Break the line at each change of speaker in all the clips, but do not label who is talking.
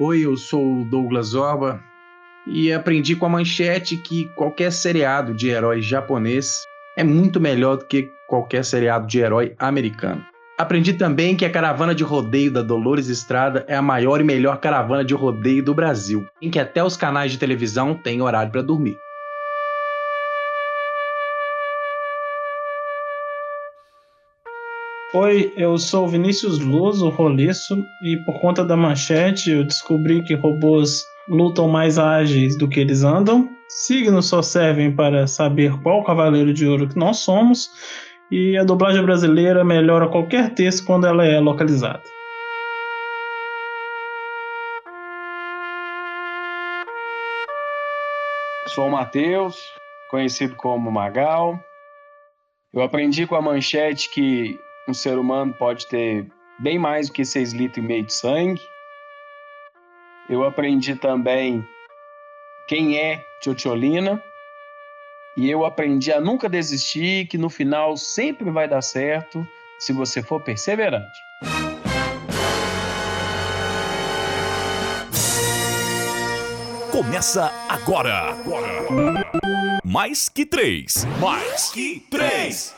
Oi, eu sou o Douglas Zorba e aprendi com a manchete que qualquer seriado de herói japonês é muito melhor do que qualquer seriado de herói americano. Aprendi também que a caravana de rodeio da Dolores Estrada é a maior e melhor caravana de rodeio do Brasil, em que até os canais de televisão têm horário para dormir.
Oi, eu sou Vinícius Luz, o Roliço, e por conta da manchete eu descobri que robôs lutam mais ágeis do que eles andam. Signos só servem para saber qual cavaleiro de ouro que nós somos, e a dublagem brasileira melhora qualquer texto quando ela é localizada.
Sou o Matheus, conhecido como Magal. Eu aprendi com a manchete que um ser humano pode ter bem mais do que 6 litros e meio de sangue. Eu aprendi também quem é Tchotcholina. E eu aprendi a nunca desistir, que no final sempre vai dar certo se você for perseverante.
Começa agora. agora. Mais que três. Mais que três.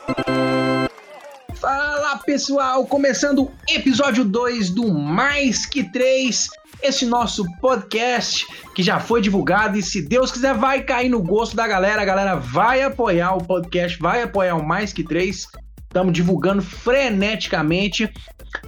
Pessoal, começando o episódio 2 do Mais Que 3, esse nosso podcast que já foi divulgado e se Deus quiser vai cair no gosto da galera, a galera vai apoiar o podcast, vai apoiar o Mais Que 3. Estamos divulgando freneticamente.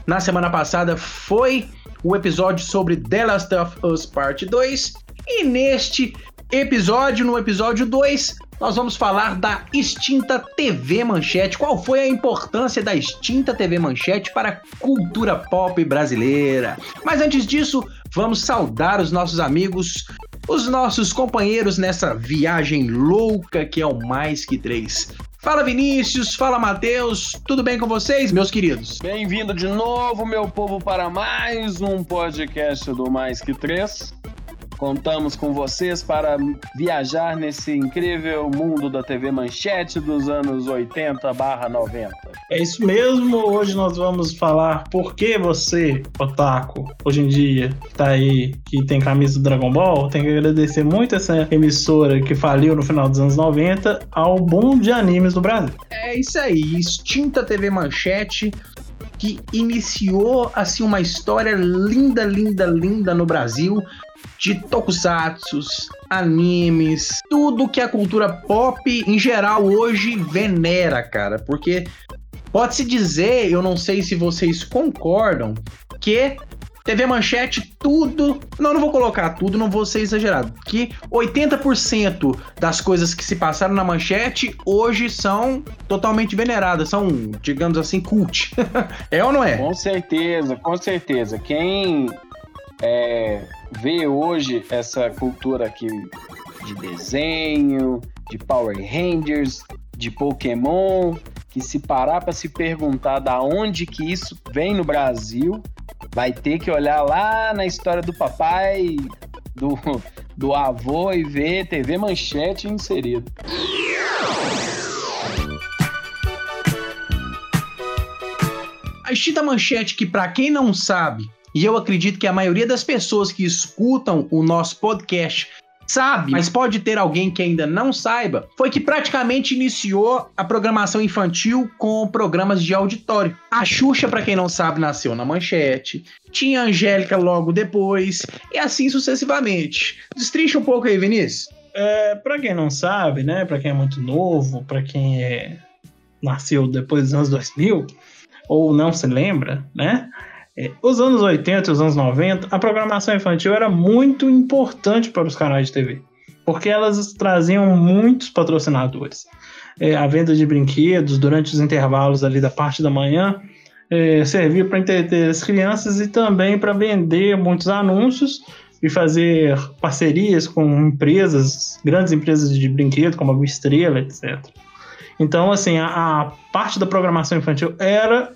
Na semana passada foi o episódio sobre The Last of Us Part 2 e neste episódio, no episódio 2, nós vamos falar da extinta TV Manchete. Qual foi a importância da extinta TV Manchete para a cultura pop brasileira? Mas antes disso, vamos saudar os nossos amigos, os nossos companheiros nessa viagem louca que é o Mais Que Três. Fala Vinícius, fala Matheus, tudo bem com vocês, meus queridos?
Bem-vindo de novo, meu povo, para mais um podcast do Mais Que Três. Contamos com vocês para viajar nesse incrível mundo da TV Manchete dos anos 80/90.
É isso mesmo. Hoje nós vamos falar por que você, otaku, hoje em dia, tá aí, que tem camisa do Dragon Ball, tem que agradecer muito essa emissora que faliu no final dos anos 90 ao boom de animes do Brasil.
É isso aí, extinta TV Manchete que iniciou assim uma história linda, linda, linda no Brasil de tokusatsus, animes, tudo que a cultura pop em geral hoje venera, cara, porque pode-se dizer, eu não sei se vocês concordam, que TV Manchete, tudo. Não, não vou colocar tudo, não vou ser exagerado. Que 80% das coisas que se passaram na Manchete hoje são totalmente veneradas, são, digamos assim, cult. é ou não é?
Com certeza, com certeza. Quem é, vê hoje essa cultura aqui de desenho, de Power Rangers, de Pokémon, que se parar para se perguntar da onde que isso vem no Brasil, vai ter que olhar lá na história do papai, do, do avô e ver TV Manchete inserido.
A extinta manchete que, para quem não sabe, e eu acredito que a maioria das pessoas que escutam o nosso podcast sabe, mas pode ter alguém que ainda não saiba, foi que praticamente iniciou a programação infantil com programas de auditório. A Xuxa, para quem não sabe, nasceu na Manchete, tinha a Angélica logo depois, e assim sucessivamente. Destrincha um pouco aí, Vinícius.
É, para quem não sabe, né, para quem é muito novo, para quem é nasceu depois dos anos 2000 ou não se lembra, né? É, os anos 80 e os anos 90, a programação infantil era muito importante para os canais de TV, porque elas traziam muitos patrocinadores. É, a venda de brinquedos durante os intervalos ali da parte da manhã é, servia para entreter as crianças e também para vender muitos anúncios e fazer parcerias com empresas, grandes empresas de brinquedo, como a Estrela, etc. Então, assim, a, a parte da programação infantil era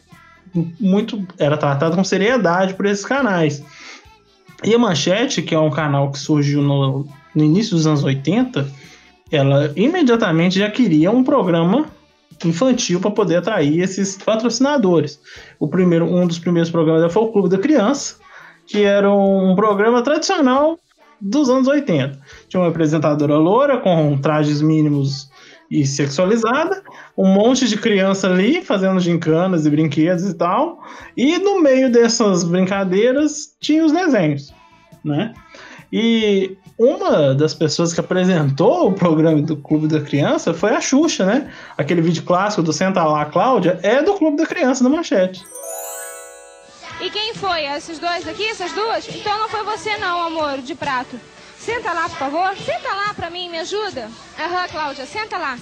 muito era tratado com seriedade por esses canais. E a Manchete, que é um canal que surgiu no, no início dos anos 80, ela imediatamente já queria um programa infantil para poder atrair esses patrocinadores. O primeiro, um dos primeiros programas foi o Clube da Criança, que era um programa tradicional dos anos 80. Tinha uma apresentadora loura com trajes mínimos e sexualizada, um monte de criança ali fazendo gincanas e brinquedos e tal, e no meio dessas brincadeiras tinha os desenhos, né? E uma das pessoas que apresentou o programa do Clube da Criança foi a Xuxa, né? Aquele vídeo clássico do Senta lá, Cláudia, é do Clube da Criança, da Manchete.
E quem foi? Esses dois aqui, essas duas? Então não foi você não, amor, de prato. Senta lá, por favor. Senta lá pra mim, me ajuda. Aham, Cláudia, senta lá.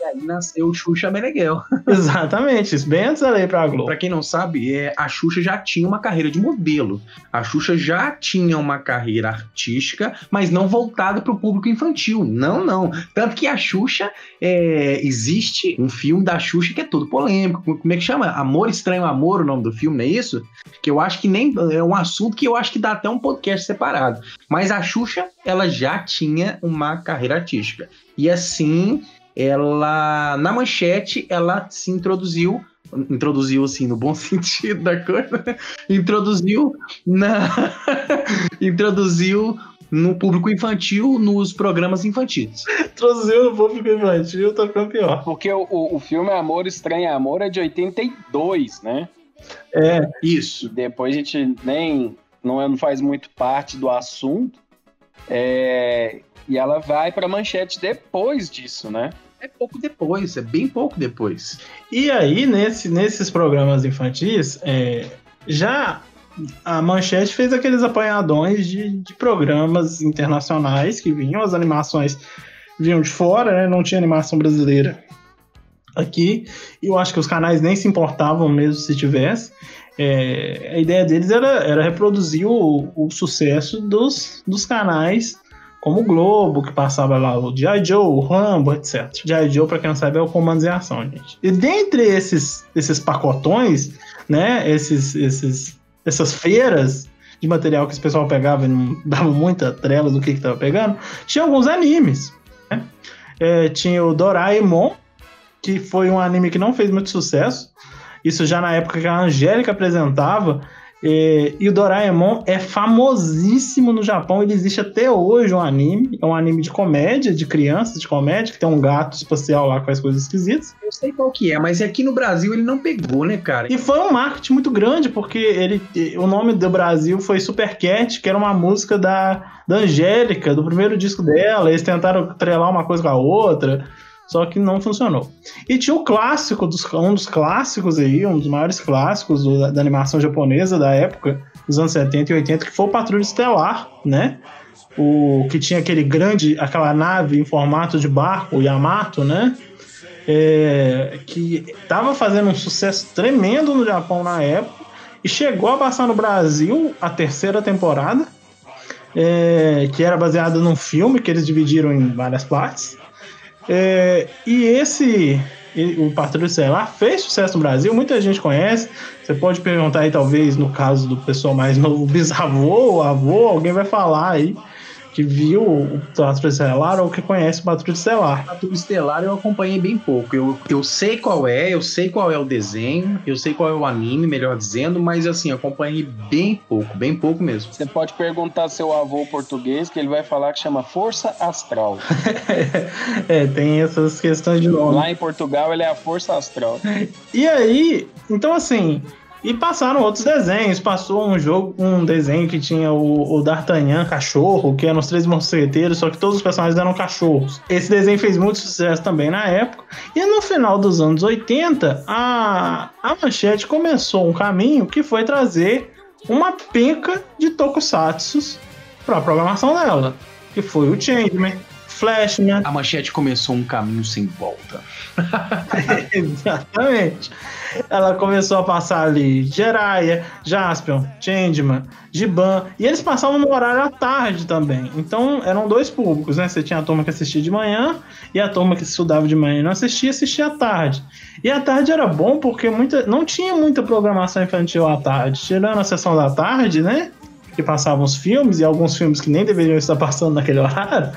E aí nasceu o Xuxa Meneghel.
Exatamente, isso bem antes da lei pra Globo.
Pra quem não sabe, é, a Xuxa já tinha uma carreira de modelo. A Xuxa já tinha uma carreira artística, mas não voltada para o público infantil. Não, não. Tanto que a Xuxa, é, existe um filme da Xuxa que é todo polêmico. Como é que chama? Amor Estranho Amor, o nome do filme, não é isso? Que eu acho que nem é um assunto que eu acho que dá até um podcast separado. Mas a Xuxa, ela já tinha uma carreira artística. E assim, ela na manchete ela se introduziu introduziu assim no bom sentido da coisa introduziu na introduziu no público infantil nos programas infantis
Introduziu no público infantil, tá ficando pior.
Porque o, o, o filme Amor Estranho Amor é de 82, né?
É,
isso
Depois a gente nem não, é- não faz muito parte do assunto. É, e ela vai pra manchete depois disso, né?
É pouco depois é bem pouco depois
E aí, nesse, nesses programas infantis, é, já a Manchete fez aqueles apanhadões de, de programas internacionais que vinham, as animações vinham de fora, né? não tinha animação brasileira aqui, e eu acho que os canais nem se importavam mesmo se tivesse. É, a ideia deles era, era reproduzir o, o sucesso dos, dos canais como o Globo, que passava lá o G.I. Joe, o Rambo, etc. G.I. Joe, pra quem não sabe, é o Comandos em Ação, gente. E dentre esses, esses pacotões, né, esses, esses, essas feiras de material que esse pessoal pegava e não dava muita trela do que que tava pegando, tinha alguns animes, né? É, tinha o Doraemon, que foi um anime que não fez muito sucesso, isso já na época que a Angélica apresentava, é, e o Doraemon é famosíssimo no Japão, ele existe até hoje um anime, é um anime de comédia, de crianças, de comédia, que tem um gato espacial lá que faz coisas esquisitas.
eu sei qual que é mas aqui no Brasil ele não pegou né cara?
E foi um marketing muito grande, porque ele, o nome do Brasil foi Super Cat, que era uma música da, da Angélica, do primeiro disco dela, eles tentaram trelar uma coisa com a outra, só que não funcionou. E tinha o clássico, dos, um dos clássicos aí, um dos maiores clássicos do- da animação japonesa da época, dos anos 70 e 80, que foi o Patrulha Estelar, né? O que tinha aquele grande, aquela nave em formato de barco, o Yamato, né? É, que estava fazendo um sucesso tremendo no Japão na época e chegou a passar no Brasil a terceira temporada, é, que era baseada num filme que eles dividiram em várias partes. É, e esse, o Patrulha Estelar, fez sucesso no Brasil, muita gente conhece. Você pode perguntar aí, talvez, no caso do pessoal mais novo, bisavô, avô, alguém vai falar aí que viu o Patrulha Estelar ou que conhece o Patrulha Estelar.
Patrulha Estelar eu acompanhei bem pouco. Eu, eu sei qual é, eu sei qual é o desenho, eu sei qual é o anime, melhor dizendo, mas assim, acompanhei bem pouco, bem pouco mesmo.
Você pode perguntar ao seu avô português, que ele vai falar que chama Força Astral.
é, tem essas questões de nome.
Lá em Portugal ele é a Força Astral.
E aí, então assim, e passaram outros desenhos. Passou um jogo, um desenho que tinha o, o D'Artagnan cachorro, que eram os três mosqueteiros, só que todos os personagens eram cachorros. Esse desenho fez muito sucesso também na época. E no final dos anos 80, a, a Manchete começou um caminho que foi trazer uma penca de tokusatsus para a programação dela, que foi o Changeman, Flashman,
A manchete começou um caminho sem volta.
Exatamente. Ela começou a passar ali Jiraiya, Jaspion, Changeman, Giban, e eles passavam no horário à tarde também. Então eram dois públicos, né? Você tinha a turma que assistia de manhã e a turma que estudava de manhã e não assistia, assistia à tarde. E à tarde era bom porque muita, não tinha muita programação infantil à tarde. Tirando a sessão da tarde, né? Que passavam os filmes e alguns filmes que nem deveriam estar passando naquele horário.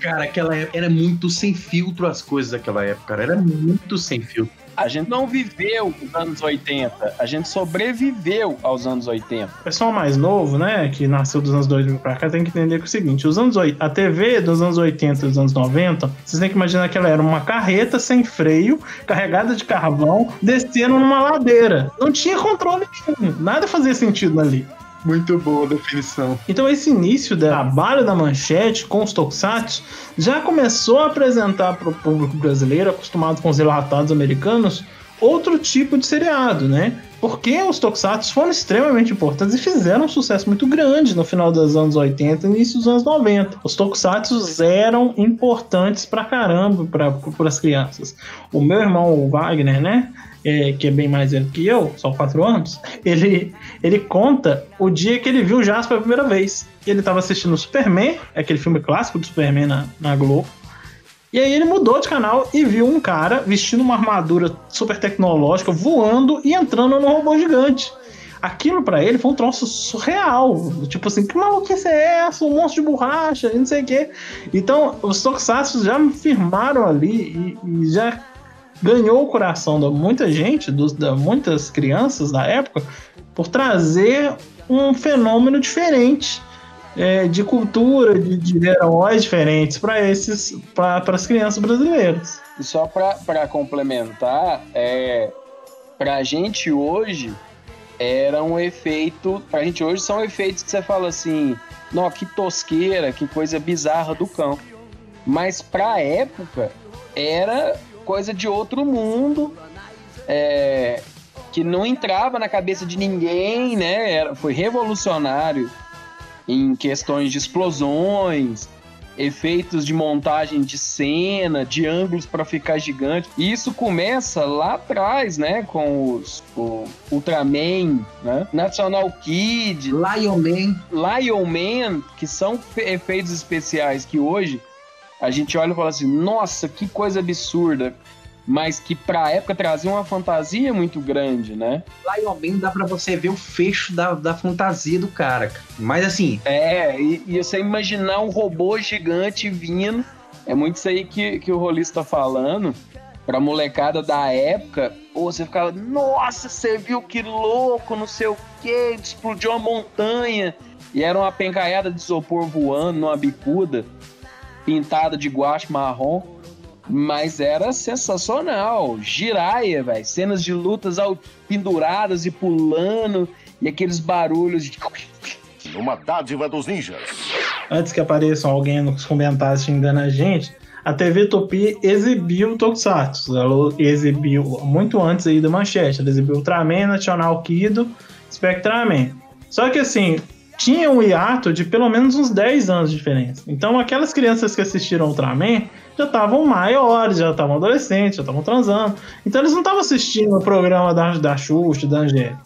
Cara, aquela época era muito sem filtro as coisas daquela época, cara. Era muito sem filtro.
A gente não viveu os anos 80, a gente sobreviveu aos anos 80.
O pessoal mais novo, né, que nasceu dos anos 2000 pra cá, tem que entender que é o seguinte: os anos, a TV dos anos 80 e dos anos 90, vocês têm que imaginar que ela era uma carreta sem freio, carregada de carvão, descendo numa ladeira. Não tinha controle nenhum, nada fazia sentido ali.
Muito boa definição.
Então esse início do trabalho da Manchete com os Tokusatsu já começou a apresentar para o público brasileiro, acostumado com os relatados americanos, outro tipo de seriado, né? Porque os Tokusatsu foram extremamente importantes e fizeram um sucesso muito grande no final dos anos 80 e início dos anos 90. Os Tokusatsu eram importantes pra caramba para as crianças. O meu irmão o Wagner, né? É, que é bem mais velho que eu, só quatro anos, ele, ele conta o dia que ele viu o Jasper pela primeira vez. Ele estava assistindo o Superman, aquele filme clássico do Superman na, na Globo. E aí ele mudou de canal e viu um cara vestindo uma armadura super tecnológica, voando e entrando no robô gigante. Aquilo para ele foi um troço surreal. Tipo assim, que maluquice é essa? Um monstro de borracha e não sei o quê. Então, os Tokusatsu já me firmaram ali e, e já ganhou o coração de muita gente, dos, de muitas crianças da época, por trazer um fenômeno diferente é, de cultura, de, de heróis diferentes para esses, para as crianças brasileiras.
Só para complementar, é, para a gente hoje era um efeito, para a gente hoje são efeitos que você fala assim, não, que tosqueira, que coisa bizarra do cão. Mas para a época era coisa de outro mundo, é, que não entrava na cabeça de ninguém, né? Era, foi revolucionário em questões de explosões, efeitos de montagem de cena, de ângulos para ficar gigante. E isso começa lá atrás, né, com os o Ultraman, né? National Kid,
Lion Man,
Lion Man, que são efeitos especiais que hoje a gente olha e fala assim, nossa, que coisa absurda. Mas que pra época trazia uma fantasia muito grande, né?
Lion Man dá pra você ver o fecho da, da fantasia do cara. Mas assim.
É, e, e você imaginar um robô gigante vindo. É muito isso aí que, que o Rolista tá falando. Pra molecada da época, ou você ficava, nossa, você viu que louco, não sei o que, explodiu uma montanha. E era uma pencaiada de isopor voando numa bicuda pintada de guache marrom, mas era sensacional. Giraia, velho. Cenas de lutas penduradas e pulando, e aqueles barulhos de.
Uma dádiva dos ninjas.
Antes que apareça alguém nos comentários xingando a gente, a TV Tupi exibiu Tokusatsu. Ela exibiu muito antes aí da manchete. Ela exibiu Ultraman, National Kido, Spectraman. Só que assim, tinha um hiato de pelo menos uns 10 anos de diferença. Então, aquelas crianças que assistiram Ultraman já estavam maiores, já estavam adolescentes, já estavam transando. Então, eles não estavam assistindo o programa da, da Xuxa, da Angélica.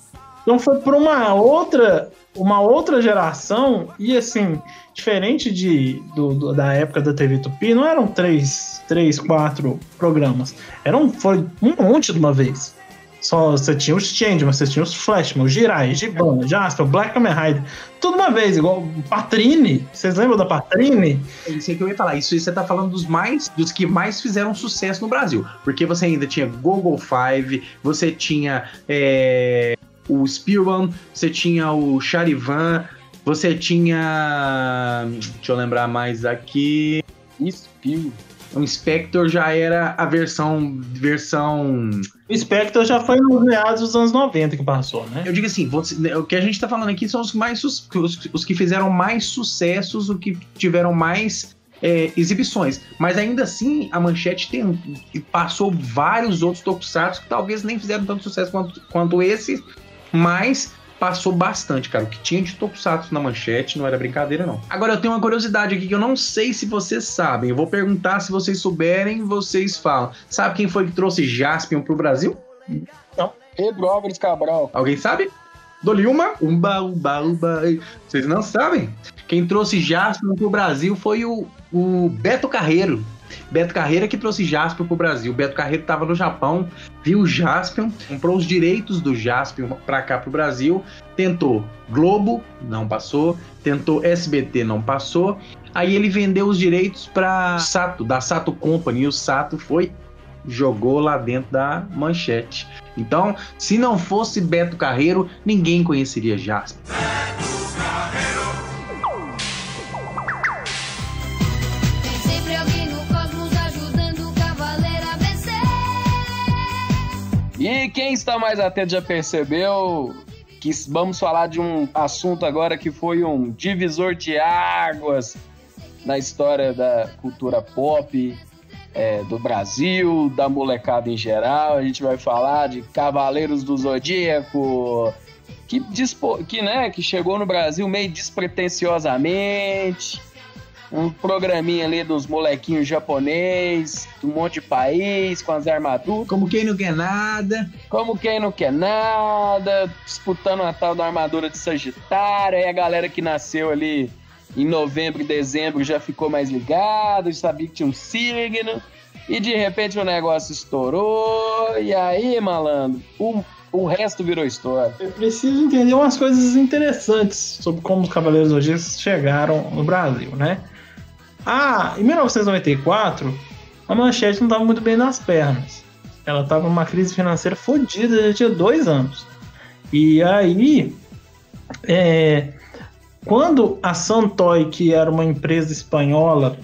Então, foi por uma outra, uma outra geração, e assim, diferente de, do, do, da época da TV Tupi, não eram três, três quatro programas. Eram, foi um monte de uma vez. Só você tinha os Changeman, você tinha os Flashman, os Jirai, Giban, Jasper, Black Kamen Rider. Tudo uma vez, igual Patrine. Vocês lembram da Patrine?
É isso que eu ia falar. Isso você tá falando dos mais, dos que mais fizeram sucesso no Brasil. Porque você ainda tinha Google Five, você tinha é, o Spearman, você tinha o Charivan, você tinha. Deixa eu lembrar mais aqui.
Spearman.
O Inspector já era a versão. versão.
O Spectre já foi nos meados dos anos 90 que passou, né?
Eu digo assim, você, o que a gente tá falando aqui são os mais os, os que fizeram mais sucessos, os que tiveram mais é, exibições. Mas ainda assim, a Manchete tem, passou vários outros tokusatsu que talvez nem fizeram tanto sucesso quanto, quanto esse, mas passou bastante, cara. O que tinha de tokusatsu na manchete não era brincadeira, não. Agora, eu tenho uma curiosidade aqui que eu não sei se vocês sabem. Eu vou perguntar se vocês souberem, vocês falam. Sabe quem foi que trouxe Jaspion pro Brasil?
Não. Pedro Álvares Cabral.
Alguém sabe? Dou-lhe uma. Umba, umba, umba. Vocês não sabem? Quem trouxe Jaspion pro Brasil foi o, o Beto Carreiro. Beto Carreira que trouxe Jaspion pro Brasil. Beto Carreiro estava no Japão, viu o Jaspion, comprou os direitos do Jaspion para cá pro Brasil, tentou Globo, não passou, tentou SBT, não passou. Aí ele vendeu os direitos para Sato, da Sato Company, e o Sato foi jogou lá dentro da manchete. Então, se não fosse Beto Carreiro, ninguém conheceria Jasper.
E quem está mais atento já percebeu que vamos falar de um assunto agora que foi um divisor de águas na história da cultura pop é, do Brasil, da molecada em geral. A gente vai falar de Cavaleiros do Zodíaco, que, dispo, que, né, que chegou no Brasil meio despretensiosamente. Um programinha ali dos molequinhos japonês, de um monte de país, com as armaduras.
Como quem não quer nada.
Como quem não quer nada, disputando a tal da armadura de Sagitário. Aí a galera que nasceu ali em novembro e dezembro já ficou mais ligado, sabia que tinha um signo. E de repente o negócio estourou. E aí, malandro, o, o resto virou história.
Eu preciso entender umas coisas interessantes sobre como os Cavaleiros Zodíacos chegaram no Brasil, né? Ah, em 1994, a Manchete não estava muito bem nas pernas. Ela estava numa crise financeira fodida, já tinha dois anos. E aí, é, quando a Santoy, que era uma empresa espanhola,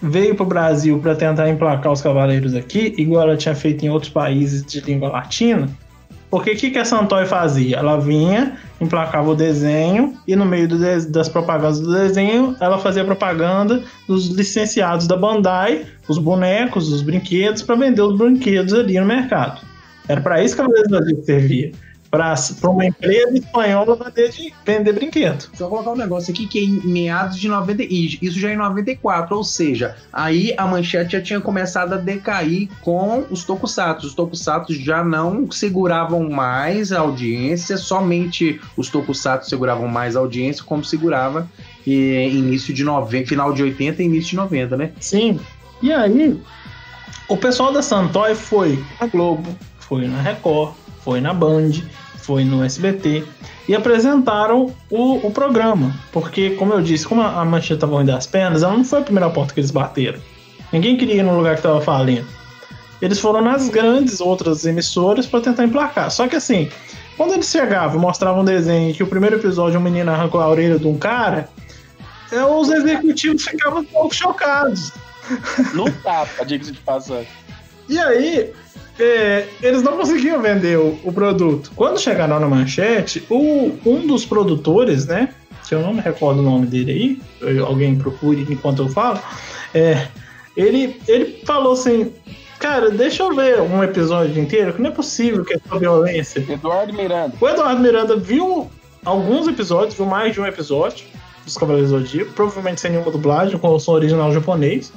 veio para o Brasil para tentar emplacar os cavaleiros aqui, igual ela tinha feito em outros países de língua latina, porque o que, que a Santoy fazia? Ela vinha, emplacava o desenho e no meio de- das propagandas do desenho, ela fazia propaganda dos licenciados da Bandai, os bonecos, os brinquedos, para vender os brinquedos ali no mercado. Era para isso que a Cavaleiros do Zodíaco servia. Para uma empresa espanhola vender, de- vender brinquedo.
Só colocar um negócio aqui que é em meados de 90, e isso já é em 94, ou seja, aí a manchete já tinha começado a decair com os tokusatsu. Os tokusatsu já não seguravam mais a audiência, somente os tokusatsu seguravam mais a audiência, como segurava eh, início de 90, final de 80 e início de 90, né?
Sim. E aí, o pessoal da Santoy foi na Globo, foi na Record, foi na Band, foi no SBT e apresentaram o, o programa. Porque, como eu disse, como a, a manchete estava ruim das pernas, ela não foi a primeira porta que eles bateram. Ninguém queria ir no lugar que estava falindo. Eles foram nas grandes outras emissoras para tentar emplacar. Só que assim, quando eles chegavam e mostravam um desenho que o primeiro episódio um menino arrancou a orelha de um cara, é, os executivos ficavam um pouco chocados.
No tapa, diga-se de passagem.
E aí, é, eles não conseguiam vender o, o produto. Quando chegaram na manchete, o, um dos produtores, né? Que eu não me recordo o nome dele aí, alguém procure enquanto eu falo. é, ele, ele falou assim: Cara, deixa eu ver um episódio inteiro, que não é possível que é só violência.
Eduardo Miranda.
O Eduardo Miranda viu alguns episódios, viu mais de um episódio dos Cavaleiros do Zodíaco, provavelmente sem nenhuma dublagem, com o som original japonês,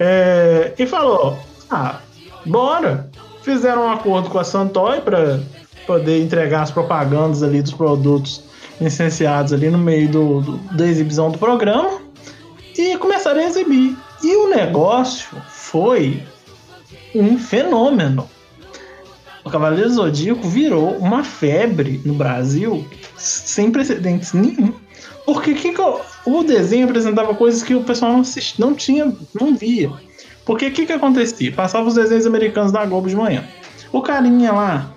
é, e falou: Ah, bora! Fizeram um acordo com a Santoy para poder entregar as propagandas ali dos produtos licenciados ali no meio do, do- da exibição do programa e começaram a exibir. E o negócio foi um fenômeno. O Cavaleiro Zodíaco virou uma febre no Brasil sem precedentes nenhum. Porque que que o- o desenho apresentava coisas que o pessoal não não tinha, não via. Porque o que, que acontecia? Passava os desenhos americanos da Globo de manhã. O carinha lá,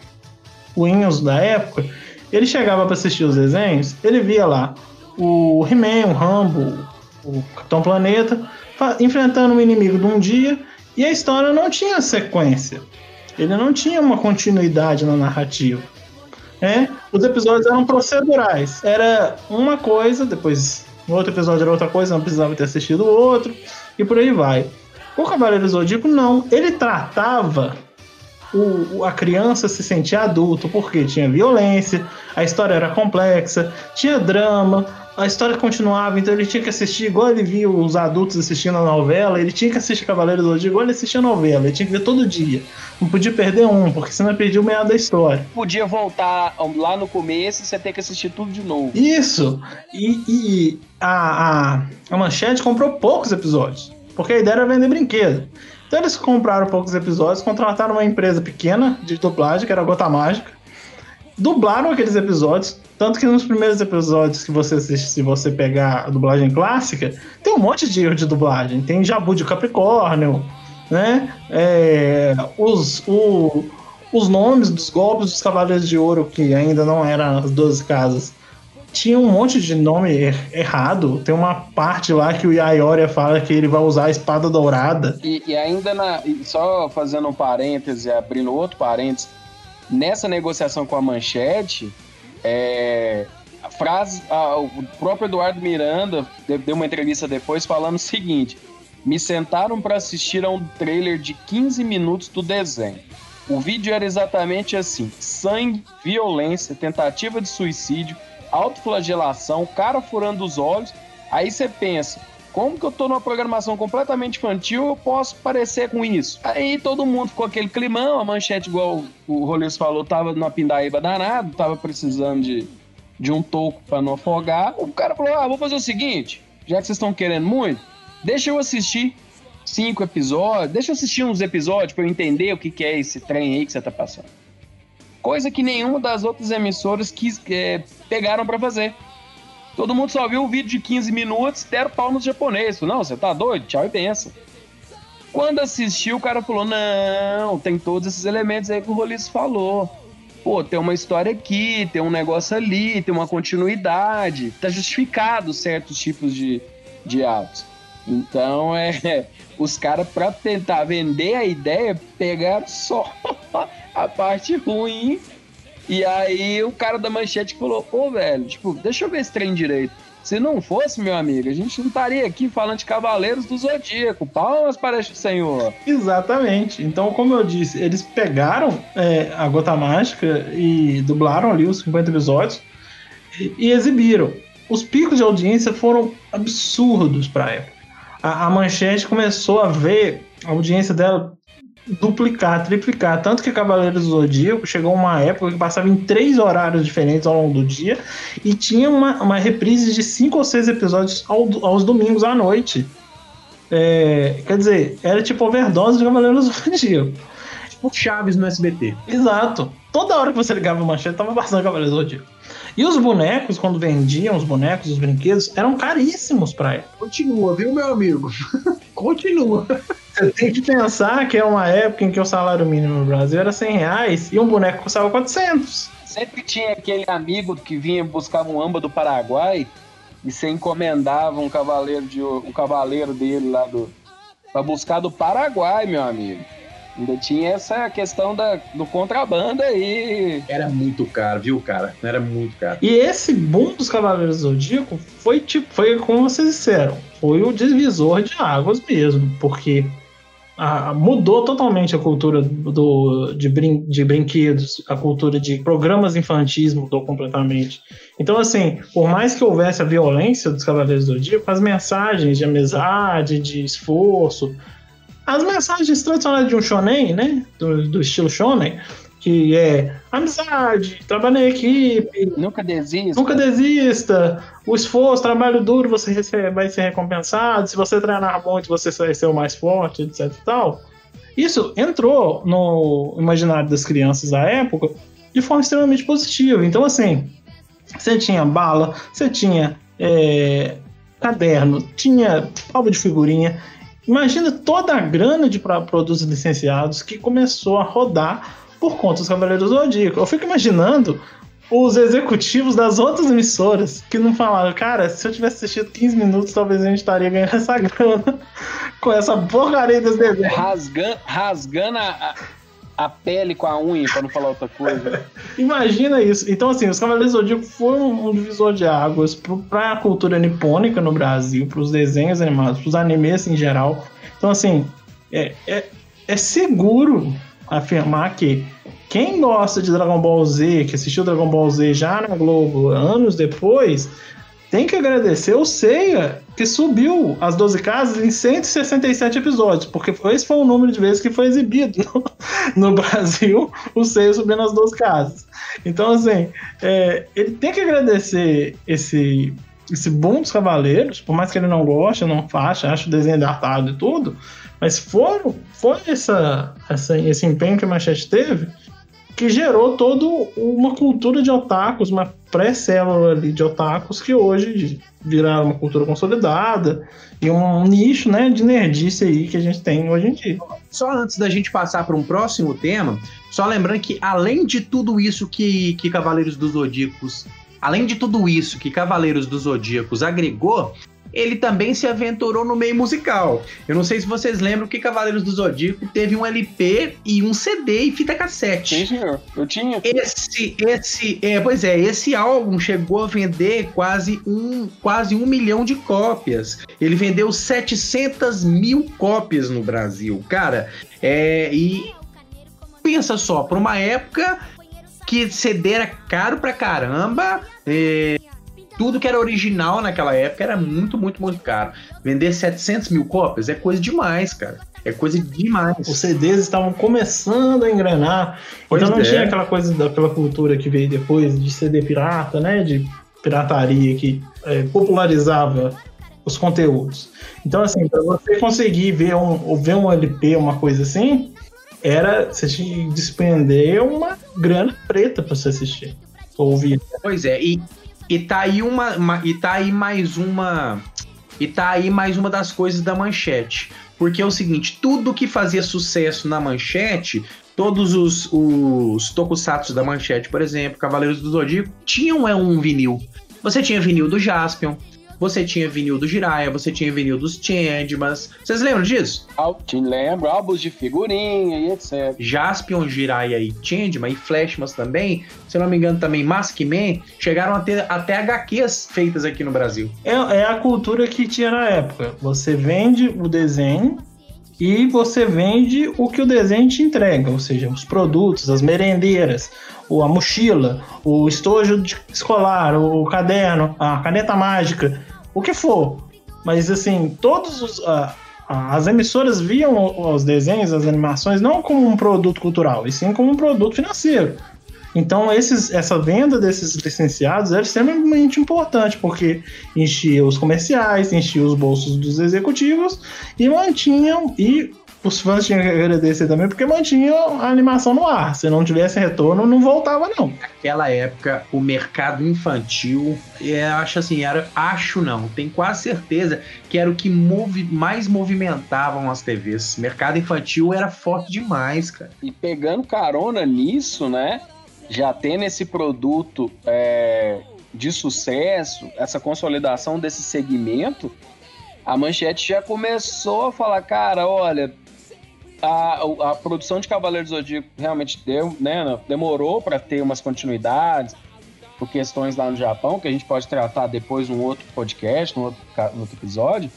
o Inhos da época, ele chegava para assistir os desenhos, ele via lá o He-Man, o Rambo, o Capitão Planeta, enfrentando um inimigo de um dia, e a história não tinha sequência. Ele não tinha uma continuidade na narrativa. É, os episódios eram procedurais. Era uma coisa, depois no outro episódio era outra coisa, não precisava ter assistido o outro, e por aí vai. O Cavaleiro Zodíaco não. Ele tratava o, a criança se sentir adulto, porque tinha violência, a história era complexa, tinha drama, a história continuava, então ele tinha que assistir igual ele via os adultos assistindo a novela, ele tinha que assistir Cavaleiro do Zodíaco igual ele assistia a novela, ele tinha que ver todo dia. Não podia perder um, porque senão perdia o meado da história.
Podia voltar lá no começo e você ter que assistir tudo de novo.
Isso! E, e a, a, a Manchete comprou poucos episódios, porque a ideia era vender brinquedo. Então eles compraram poucos episódios, contrataram uma empresa pequena de dublagem, que era a Gota Mágica, dublaram aqueles episódios, tanto que nos primeiros episódios que você assiste, se você pegar a dublagem clássica, tem um monte de erro de dublagem. Tem Jabu de Capricórnio, né? É, os, o, os nomes dos golpes dos Cavaleiros de Ouro, que ainda não eram as 12 casas, tinha um monte de nome er- errado. Tem uma parte lá que o Yaioria fala que ele vai usar a espada dourada.
E, e ainda na. Só fazendo um parêntese, abrindo outro parêntese, nessa negociação com a manchete, é, a frase. a- o próprio Eduardo Miranda de- deu uma entrevista depois falando o seguinte: me sentaram para assistir a um trailer de 15 minutos do desenho. O vídeo era exatamente assim: sangue, violência, tentativa de suicídio, autoflagelação, cara furando os olhos. Aí você pensa, como que eu tô numa programação completamente infantil, eu posso parecer com isso? Aí todo mundo ficou aquele climão, a manchete, igual o Rolis falou, tava numa pindaíba danado, tava precisando de, de um toco pra não afogar. O cara falou: ah, vou fazer o seguinte, já que vocês estão querendo muito, deixa eu assistir cinco episódios, deixa eu assistir uns episódios pra eu entender o que, que é esse trem aí que você tá passando. Coisa que nenhuma das outras emissoras quis, é, pegaram pra fazer. Todo mundo só viu um vídeo de 15 minutos, deram pau nos japoneses. Não, você tá doido? Tchau e benção. Quando assistiu, o cara falou: Não, tem todos esses elementos aí que o Roliço falou. Pô, tem uma história aqui, tem um negócio ali, tem uma continuidade. Tá justificado certos tipos de, de atos. Então, é. Os caras, pra tentar vender a ideia, pegaram só a parte ruim e aí o cara da manchete falou, ô velho, tipo, deixa eu ver esse trem direito. Se não fosse, meu amigo, a gente não estaria aqui falando de Cavaleiros do Zodíaco. Palmas para o Senhor.
Exatamente. Então, como eu disse, eles pegaram é, a Gota Mágica e dublaram ali os 50 episódios e, exibiram. Os picos de audiência foram absurdos época. A, a Manchete começou a ver a audiência dela duplicar, triplicar. Tanto que Cavaleiros do Zodíaco chegou uma época que passava em três horários diferentes ao longo do dia e tinha uma, uma reprise de cinco ou seis episódios ao- aos domingos à noite. É, quer dizer, era tipo overdose de Cavaleiros do Zodíaco.
Tipo Chaves no SBT.
Exato. Toda hora que você ligava a manchete, tava passando Cavaleiros do Zodíaco. E os bonecos, quando vendiam os bonecos, os brinquedos, eram caríssimos pra época.
Continua, viu, meu amigo? Continua.
Você tem que pensar que é uma época em que o salário mínimo no Brasil era 100 reais e um boneco custava 400.
Sempre tinha aquele amigo que vinha buscar um amba do Paraguai e você encomendava um cavaleiro, de, um cavaleiro dele lá do. pra buscar do Paraguai, meu amigo. Ainda tinha essa questão da, do contrabando aí.
Era muito caro, viu, cara? Era muito caro.
E esse boom dos Cavaleiros do Zodíaco foi tipo, foi como vocês disseram, foi o divisor de águas mesmo, porque mudou totalmente a cultura do, de, brin de brinquedos, a cultura de programas infantis mudou completamente. Então, assim, por mais que houvesse a violência dos Cavaleiros do Zodíaco, as mensagens de amizade, de esforço, as mensagens tradicionais de um shonen, né, do, do estilo shonen, que é amizade, trabalho em equipe,
Nunca desista.
Nunca desista. O esforço, trabalho duro, você recebe- vai ser recompensado. Se você treinar muito, você vai ser o mais forte, etc e tal. Isso entrou no imaginário das crianças da época de forma extremamente positiva. Então, assim, você tinha bala, você tinha é, caderno, tinha álbum de figurinha. Imagina toda a grana de produtos licenciados que começou a rodar por conta dos Cavaleiros do Zodíaco. Eu fico imaginando os executivos das outras emissoras que não falaram, cara, se eu tivesse assistido 15 minutos, talvez a gente estaria ganhando essa grana com essa porcaria desse desenho.
Rasgando, rasgando a, a, pele com a unha, pra não falar outra coisa.
Imagina isso. Então, assim, os Cavaleiros do Zodíaco foram um divisor de águas para a cultura nipônica no Brasil, para os desenhos animados, para os animes em geral. Então, assim, é, é, é seguro afirmar que quem gosta de Dragon Ball Z, que assistiu Dragon Ball Z já na Globo anos depois, tem que agradecer o Seiya, que subiu as 12 casas em 167 episódios, porque esse foi o número de vezes que foi exibido no, no Brasil, o Seiya subindo as 12 casas. Então, assim, é, ele tem que agradecer esse, esse boom dos Cavaleiros, por mais que ele não goste, não faça, acha o desenho datado e tudo, mas foram, foi essa, essa, esse empenho que a Machete teve que gerou toda uma cultura de otakus, uma pré-célula ali de otakus que hoje viraram uma cultura consolidada e um nicho né, de nerdice aí que a gente tem hoje em dia.
Só antes da gente passar para um próximo tema, só lembrando que além de tudo isso que, que Cavaleiros dos Zodíacos, além de tudo isso que Cavaleiros dos Zodíacos agregou, ele também se aventurou no meio musical. Eu não sei se vocês lembram que Cavaleiros do Zodíaco teve um LP e um CD e fita cassete.
Sim, senhor. Eu tinha.
Esse, esse, é, pois é, esse álbum chegou a vender quase um, quase um milhão de cópias. Ele vendeu 700 mil cópias no Brasil, cara. É, e pensa só, para uma época que CD era caro pra caramba, é, tudo que era original naquela época era muito, muito, muito caro. Vender 700 mil cópias é coisa demais, cara. É coisa demais.
Os CDs estavam começando a engrenar.
Pois
então não
é.
tinha aquela coisa daquela cultura que veio depois de CD pirata, né? De pirataria que é, popularizava os conteúdos. Então, assim, para você conseguir ver um, ou ver um LP, uma coisa assim, era você tinha que despender uma grana preta para você assistir. Ou ouvir.
Pois é, e, e tá aí uma, uma- e tá aí mais uma e tá aí mais uma das coisas da manchete. Porque é o seguinte, tudo que fazia sucesso na manchete, todos os, os tokusatsu da manchete, por exemplo, Cavaleiros do Zodíaco, tinham é, um vinil. Você tinha vinil do Jaspion, você tinha vinil do Jiraiya, você tinha vinil dos Changemans. Vocês lembram disso?
Al- Te lembro, álbuns de figurinha e etc.
Jaspion, Jiraiya e Changeman e Flashmas também, se eu não me engano também Maskman, chegaram a ter até HQs feitas aqui no Brasil.
É, é a cultura que tinha na época. Você vende o desenho e você vende o que o desenho te entrega, ou seja, os produtos, as merendeiras, ou a mochila, o estojo de- escolar, o caderno, a caneta mágica, o que for. Mas assim, todos os, a- a- as emissoras viam os desenhos, as animações não como um produto cultural, e sim como um produto financeiro. Então, esses, essa venda desses licenciados era extremamente importante, porque enchia os comerciais, enchia os bolsos dos executivos e mantinham. E os fãs tinham que agradecer também, porque mantinham a animação no ar. Se não tivesse retorno, não voltava, não.
Naquela época, o mercado infantil, é, acho assim, era, acho não, tenho quase certeza que era o que movi- mais movimentavam as TVs. Mercado infantil era forte demais, cara.
E pegando carona nisso, né? Já tendo esse produto é, de sucesso, essa consolidação desse segmento, a Manchete já começou a falar, cara, olha, a, a produção de Cavaleiros do Zodíaco realmente deu, né, demorou para ter umas continuidades por questões lá no Japão, que a gente pode tratar depois num outro podcast, num outro, num outro episódio.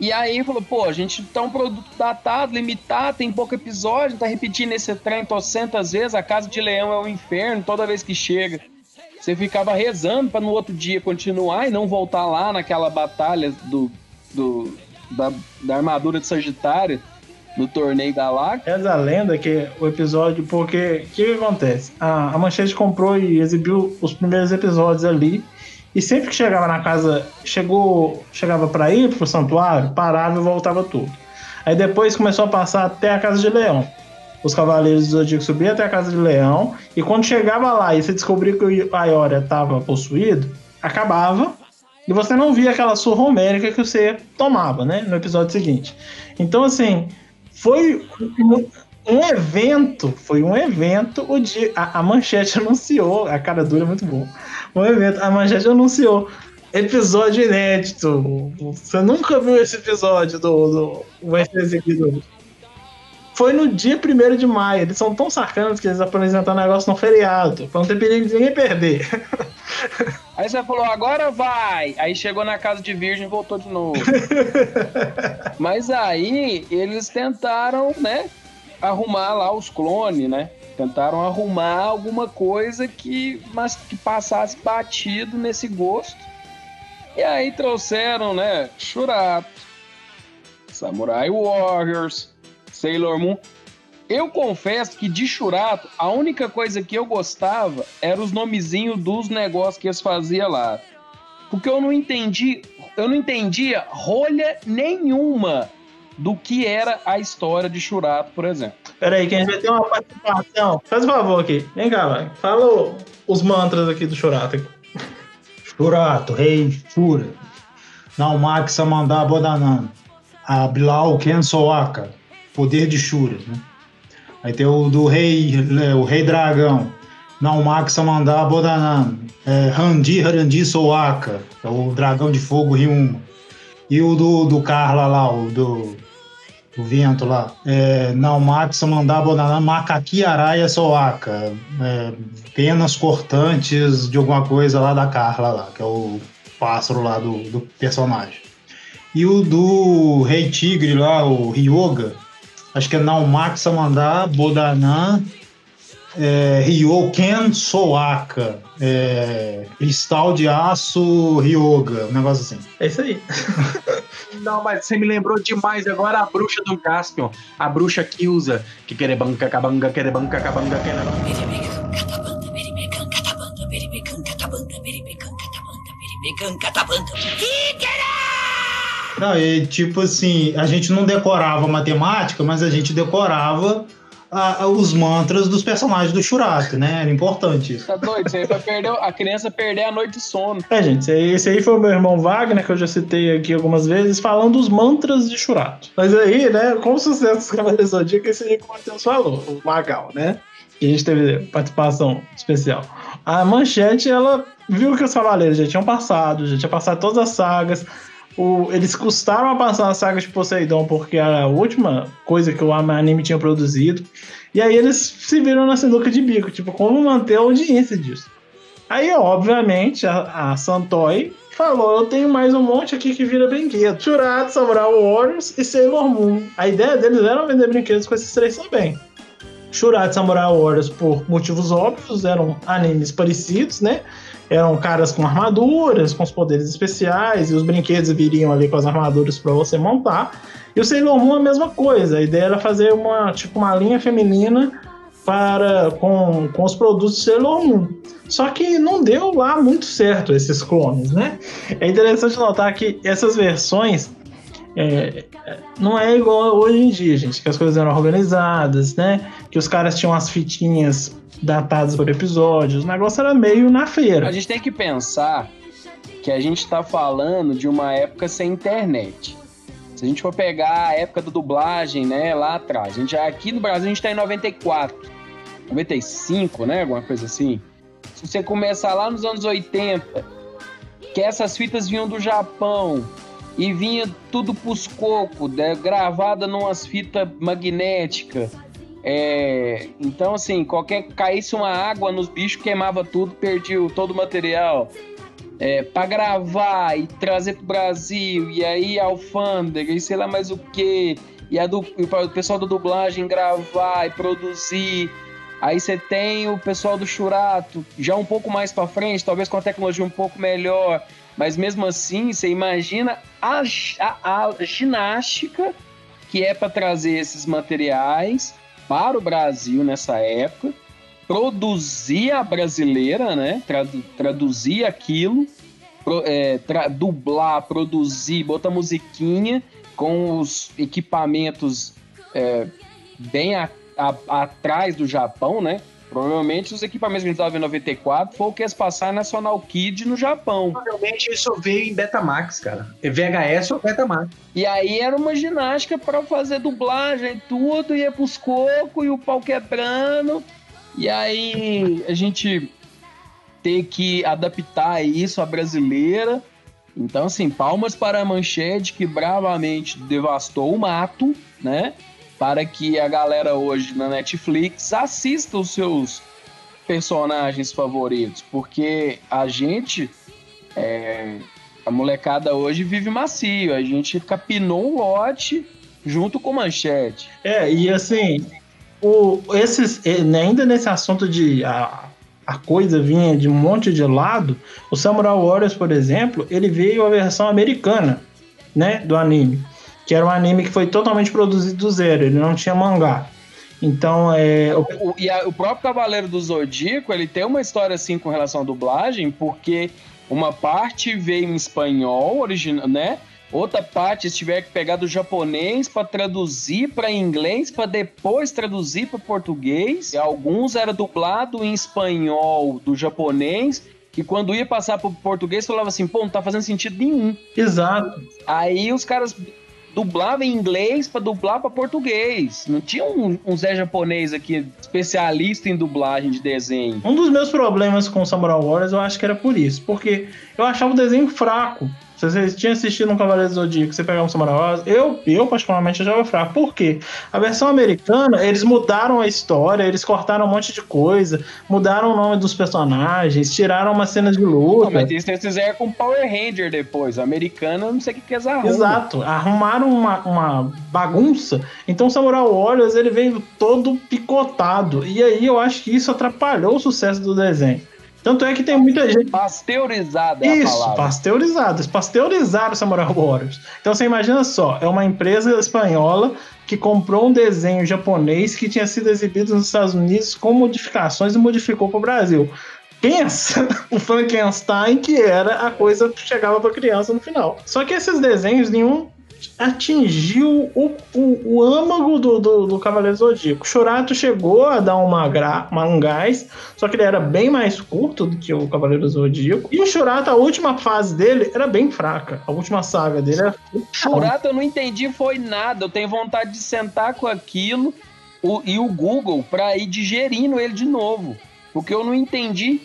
E aí falou, pô, a gente tá um produto datado, limitado, tem pouco episódio, tá repetindo esse trem trocentas vezes, a Casa de Leão é o inferno, toda vez que chega. Você ficava rezando pra no outro dia continuar e não voltar lá naquela batalha do, do da, da armadura de Sagitário no torneio galáctico.
Reza a lenda que o episódio, porque o que, acontece? A, a Manchete comprou e exibiu os primeiros episódios ali. E sempre que chegava na casa, chegou, chegava para ir pro santuário, parava e voltava tudo. Aí depois começou a passar até a casa de Leão. Os cavaleiros do Zodíaco subiam até a casa de Leão, e quando chegava lá e você descobria que o Aioria estava possuído, acabava, e você não via aquela surra homérica que você tomava, né, no episódio seguinte. Então, assim, foi um, evento, foi um evento, o dia, a, a Manchete anunciou, a cara dura é muito bom, um evento, a Manchete anunciou episódio inédito, você nunca viu esse episódio do, do exibido foi no dia 1 de maio. Eles são tão sacanas que eles apresentaram o negócio no feriado, pra não ter perigo de ninguém perder.
Aí você falou, agora vai! Aí chegou na casa de Virgem e voltou de novo. Mas aí eles tentaram, né, arrumar lá os clones, né? Tentaram arrumar alguma coisa que, mas que passasse batido nesse gosto. E aí trouxeram, né, Shurato, Samurai Warriors, Sailor Moon. Eu confesso que de Shurato, a única coisa que eu gostava era os nomezinhos dos negócios que eles faziam lá. Porque eu não entendi, eu não entendia rolha nenhuma do que era a história de Churato, por exemplo.
Peraí, que a gente vai ter uma participação. Faz um favor aqui. Vem cá, vai. Fala os mantras aqui do Churato.
Churato, rei Shura. Naumak Samandá Bodanan. Ablau Ken Soaka. Poder de Shura, né? Aí tem o do rei, né, o rei dragão. Naumak Samandá Bodanan. É, Randi Harandi Soaka. É o dragão de fogo Ryuma. E o do, do Carla lá, o do, vento lá. É, Naumak Samandá Bodanan Makaki Araia Soaka. É, penas cortantes de alguma coisa lá da Carla lá, que é o pássaro lá do, do personagem. E o do Rei Tigre lá, o Ryoga, acho que é Naumak Samandá Bodanan é, Ryoken Soaka. É, cristal de aço Ryoga, um negócio assim.
É isso aí.
Não, mas você me lembrou demais agora a bruxa do Caspian. A bruxa que usa. Que querebanca, cabanga, querebanca, cabanga, querebanca.
Não, e tipo assim, a gente não decorava matemática, mas a gente decorava a- a- os mantras dos personagens do Churato, né? Era importante isso.
Tá doido? Isso aí vai perder, a criança perder a noite de sono.
É, gente, esse aí, esse aí foi o meu irmão Wagner, que eu já citei aqui algumas vezes, falando dos mantras de Churato. Mas aí, né, com o sucesso dos Cavaleiros do Zodíaco, esse aí que o Matheus falou, o Magal, né? Que a gente teve participação especial. A Manchete, ela viu que os Cavaleiros já tinham passado, já tinha passado todas as sagas. O- eles custaram a passar a saga de Poseidon porque era a última coisa que o anime tinha produzido. E aí eles se viram na sinuca de bico, tipo, como manter a audiência disso. Aí, obviamente, a, a Santoy falou: Eu tenho mais um monte aqui que vira brinquedo. Churato, Samurai Warriors e Sailor Moon. A ideia deles era vender brinquedos com esses três também. Churato Samurai Warriors, por motivos óbvios, eram animes parecidos, né? Eram caras com armaduras, com os poderes especiais, e os brinquedos viriam ali com as armaduras para você montar. E o Sailor Moon a mesma coisa. A ideia era fazer uma, tipo, uma linha feminina para com, com os produtos Sailor Moon. Só que não deu lá muito certo esses clones, né? É interessante notar que essas versões é, não é igual hoje em dia, gente, que as coisas eram organizadas, né? Que os caras tinham as fitinhas datadas por episódios, o negócio era meio na feira.
A gente tem que pensar que a gente tá falando de uma época sem internet. Se a gente for pegar a época da dublagem, né, lá atrás, a gente aqui no Brasil a gente tá em 94, 95, né, alguma coisa assim. Se você começar lá nos anos 80, que essas fitas vinham do Japão e vinha tudo pros cocos, né, gravada numas fitas magnéticas. É, então, assim, qualquer caísse uma água nos bichos, queimava tudo, perdia todo o material. É, para gravar e trazer pro Brasil, e aí alfândega, e sei lá mais o que, e, a e o pessoal da dublagem gravar e produzir. Aí você tem o pessoal do Churato, já um pouco mais para frente, talvez com a tecnologia um pouco melhor, mas mesmo assim, você imagina a, a- a ginástica que é para trazer esses materiais para o Brasil nessa época, produzir a brasileira, né? Tradu- traduzir aquilo, pro- é, tra- dublar, produzir, botar musiquinha com os equipamentos é, bem a- a- atrás do Japão, né? Provavelmente os equipamentos que a gente estava em 94 foi o que eles passaram na National Kid no Japão.
Provavelmente isso veio em Betamax, cara. VHS ou Betamax.
E aí era uma ginástica para fazer dublagem e tudo, ia pros cocos e o pau quebrando. E aí a gente ter que adaptar isso à brasileira. Então, assim, palmas para a Manchete que bravamente devastou o mato, né? Para que a galera hoje na Netflix assista os seus personagens favoritos. Porque a gente, é, a molecada hoje vive macio. A gente capinou um lote junto com Manchete.
É, e assim, o, esses, eh, ainda nesse assunto de a, a coisa vinha de um monte de lado, o Samurai Warriors, por exemplo, ele veio a versão americana, né, do anime, que era um anime que foi totalmente produzido do zero, ele não tinha mangá. Então, é, o-
O, e a- o próprio Cavaleiro do Zodíaco, ele tem uma história assim com relação à dublagem, porque uma parte veio em espanhol, original, né? outra parte eles tiveram que pegar do japonês para traduzir para inglês, para depois traduzir para português. E alguns era dublado em espanhol do japonês, que quando ia passar para português falava assim, pô, não tá fazendo sentido nenhum.
Exato.
Aí os caras dublavam em inglês para dublar para português. Não tinha um, um Zé japonês aqui, especialista em dublagem de desenho.
Um dos meus problemas com Samurai Warriors eu acho que era por isso, porque eu achava o desenho fraco. Se você tinha assistido um Cavaleiro do Zodíaco, você pegar um Samurai Warriors, eu, eu particularmente achava fraco. Por quê? A versão americana, eles mudaram a história, eles cortaram um monte de coisa, mudaram o nome dos personagens, tiraram uma cena de
Não,
luta.
mas isso eles fizeram com Power Ranger depois. O americano, eu não sei o que que eles arrumam.
Exato, arrumaram uma, uma bagunça. Então o Samurai Warriors ele veio todo picotado. E aí eu acho que isso atrapalhou o sucesso do desenho. Tanto é que tem muita gente.
Pasteurizada é a
Isso,
palavra.
pasteurizado. Eles pasteurizaram o Samurai Warriors. Então você imagina só, é uma empresa espanhola que comprou um desenho japonês que tinha sido exibido nos Estados Unidos com modificações e modificou para o Brasil. Pensa o Frankenstein que era a coisa que chegava para criança no final. Só que esses desenhos nenhum atingiu o, o, o âmago do, do, do Cavaleiro Zodíaco. Churato chegou a dar uma, gra, uma, um gás, só que ele era bem mais curto do que o Cavaleiro Zodíaco. E o Churato, a última fase dele era bem fraca. A última saga dele era.
Churato eu não entendi foi nada. Eu tenho vontade de sentar com aquilo o- e o Google pra ir digerindo ele de novo. Porque eu não entendi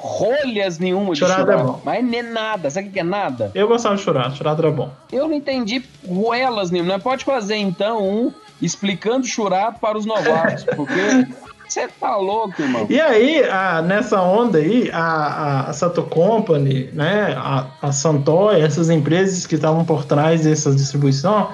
rolhas nenhuma de
Churato é bom.
Mas nem nada. Sabe o que é nada?
Eu gostava de Churato, Churato era bom.
Eu não entendi ruelas nenhuma. Pode fazer então um explicando Churato para os novatos. Porque você tá louco, irmão.
E aí, a- nessa onda aí, a, a, a Sato Company, né, a, a Santoy, essas empresas que estavam por trás dessa distribuição,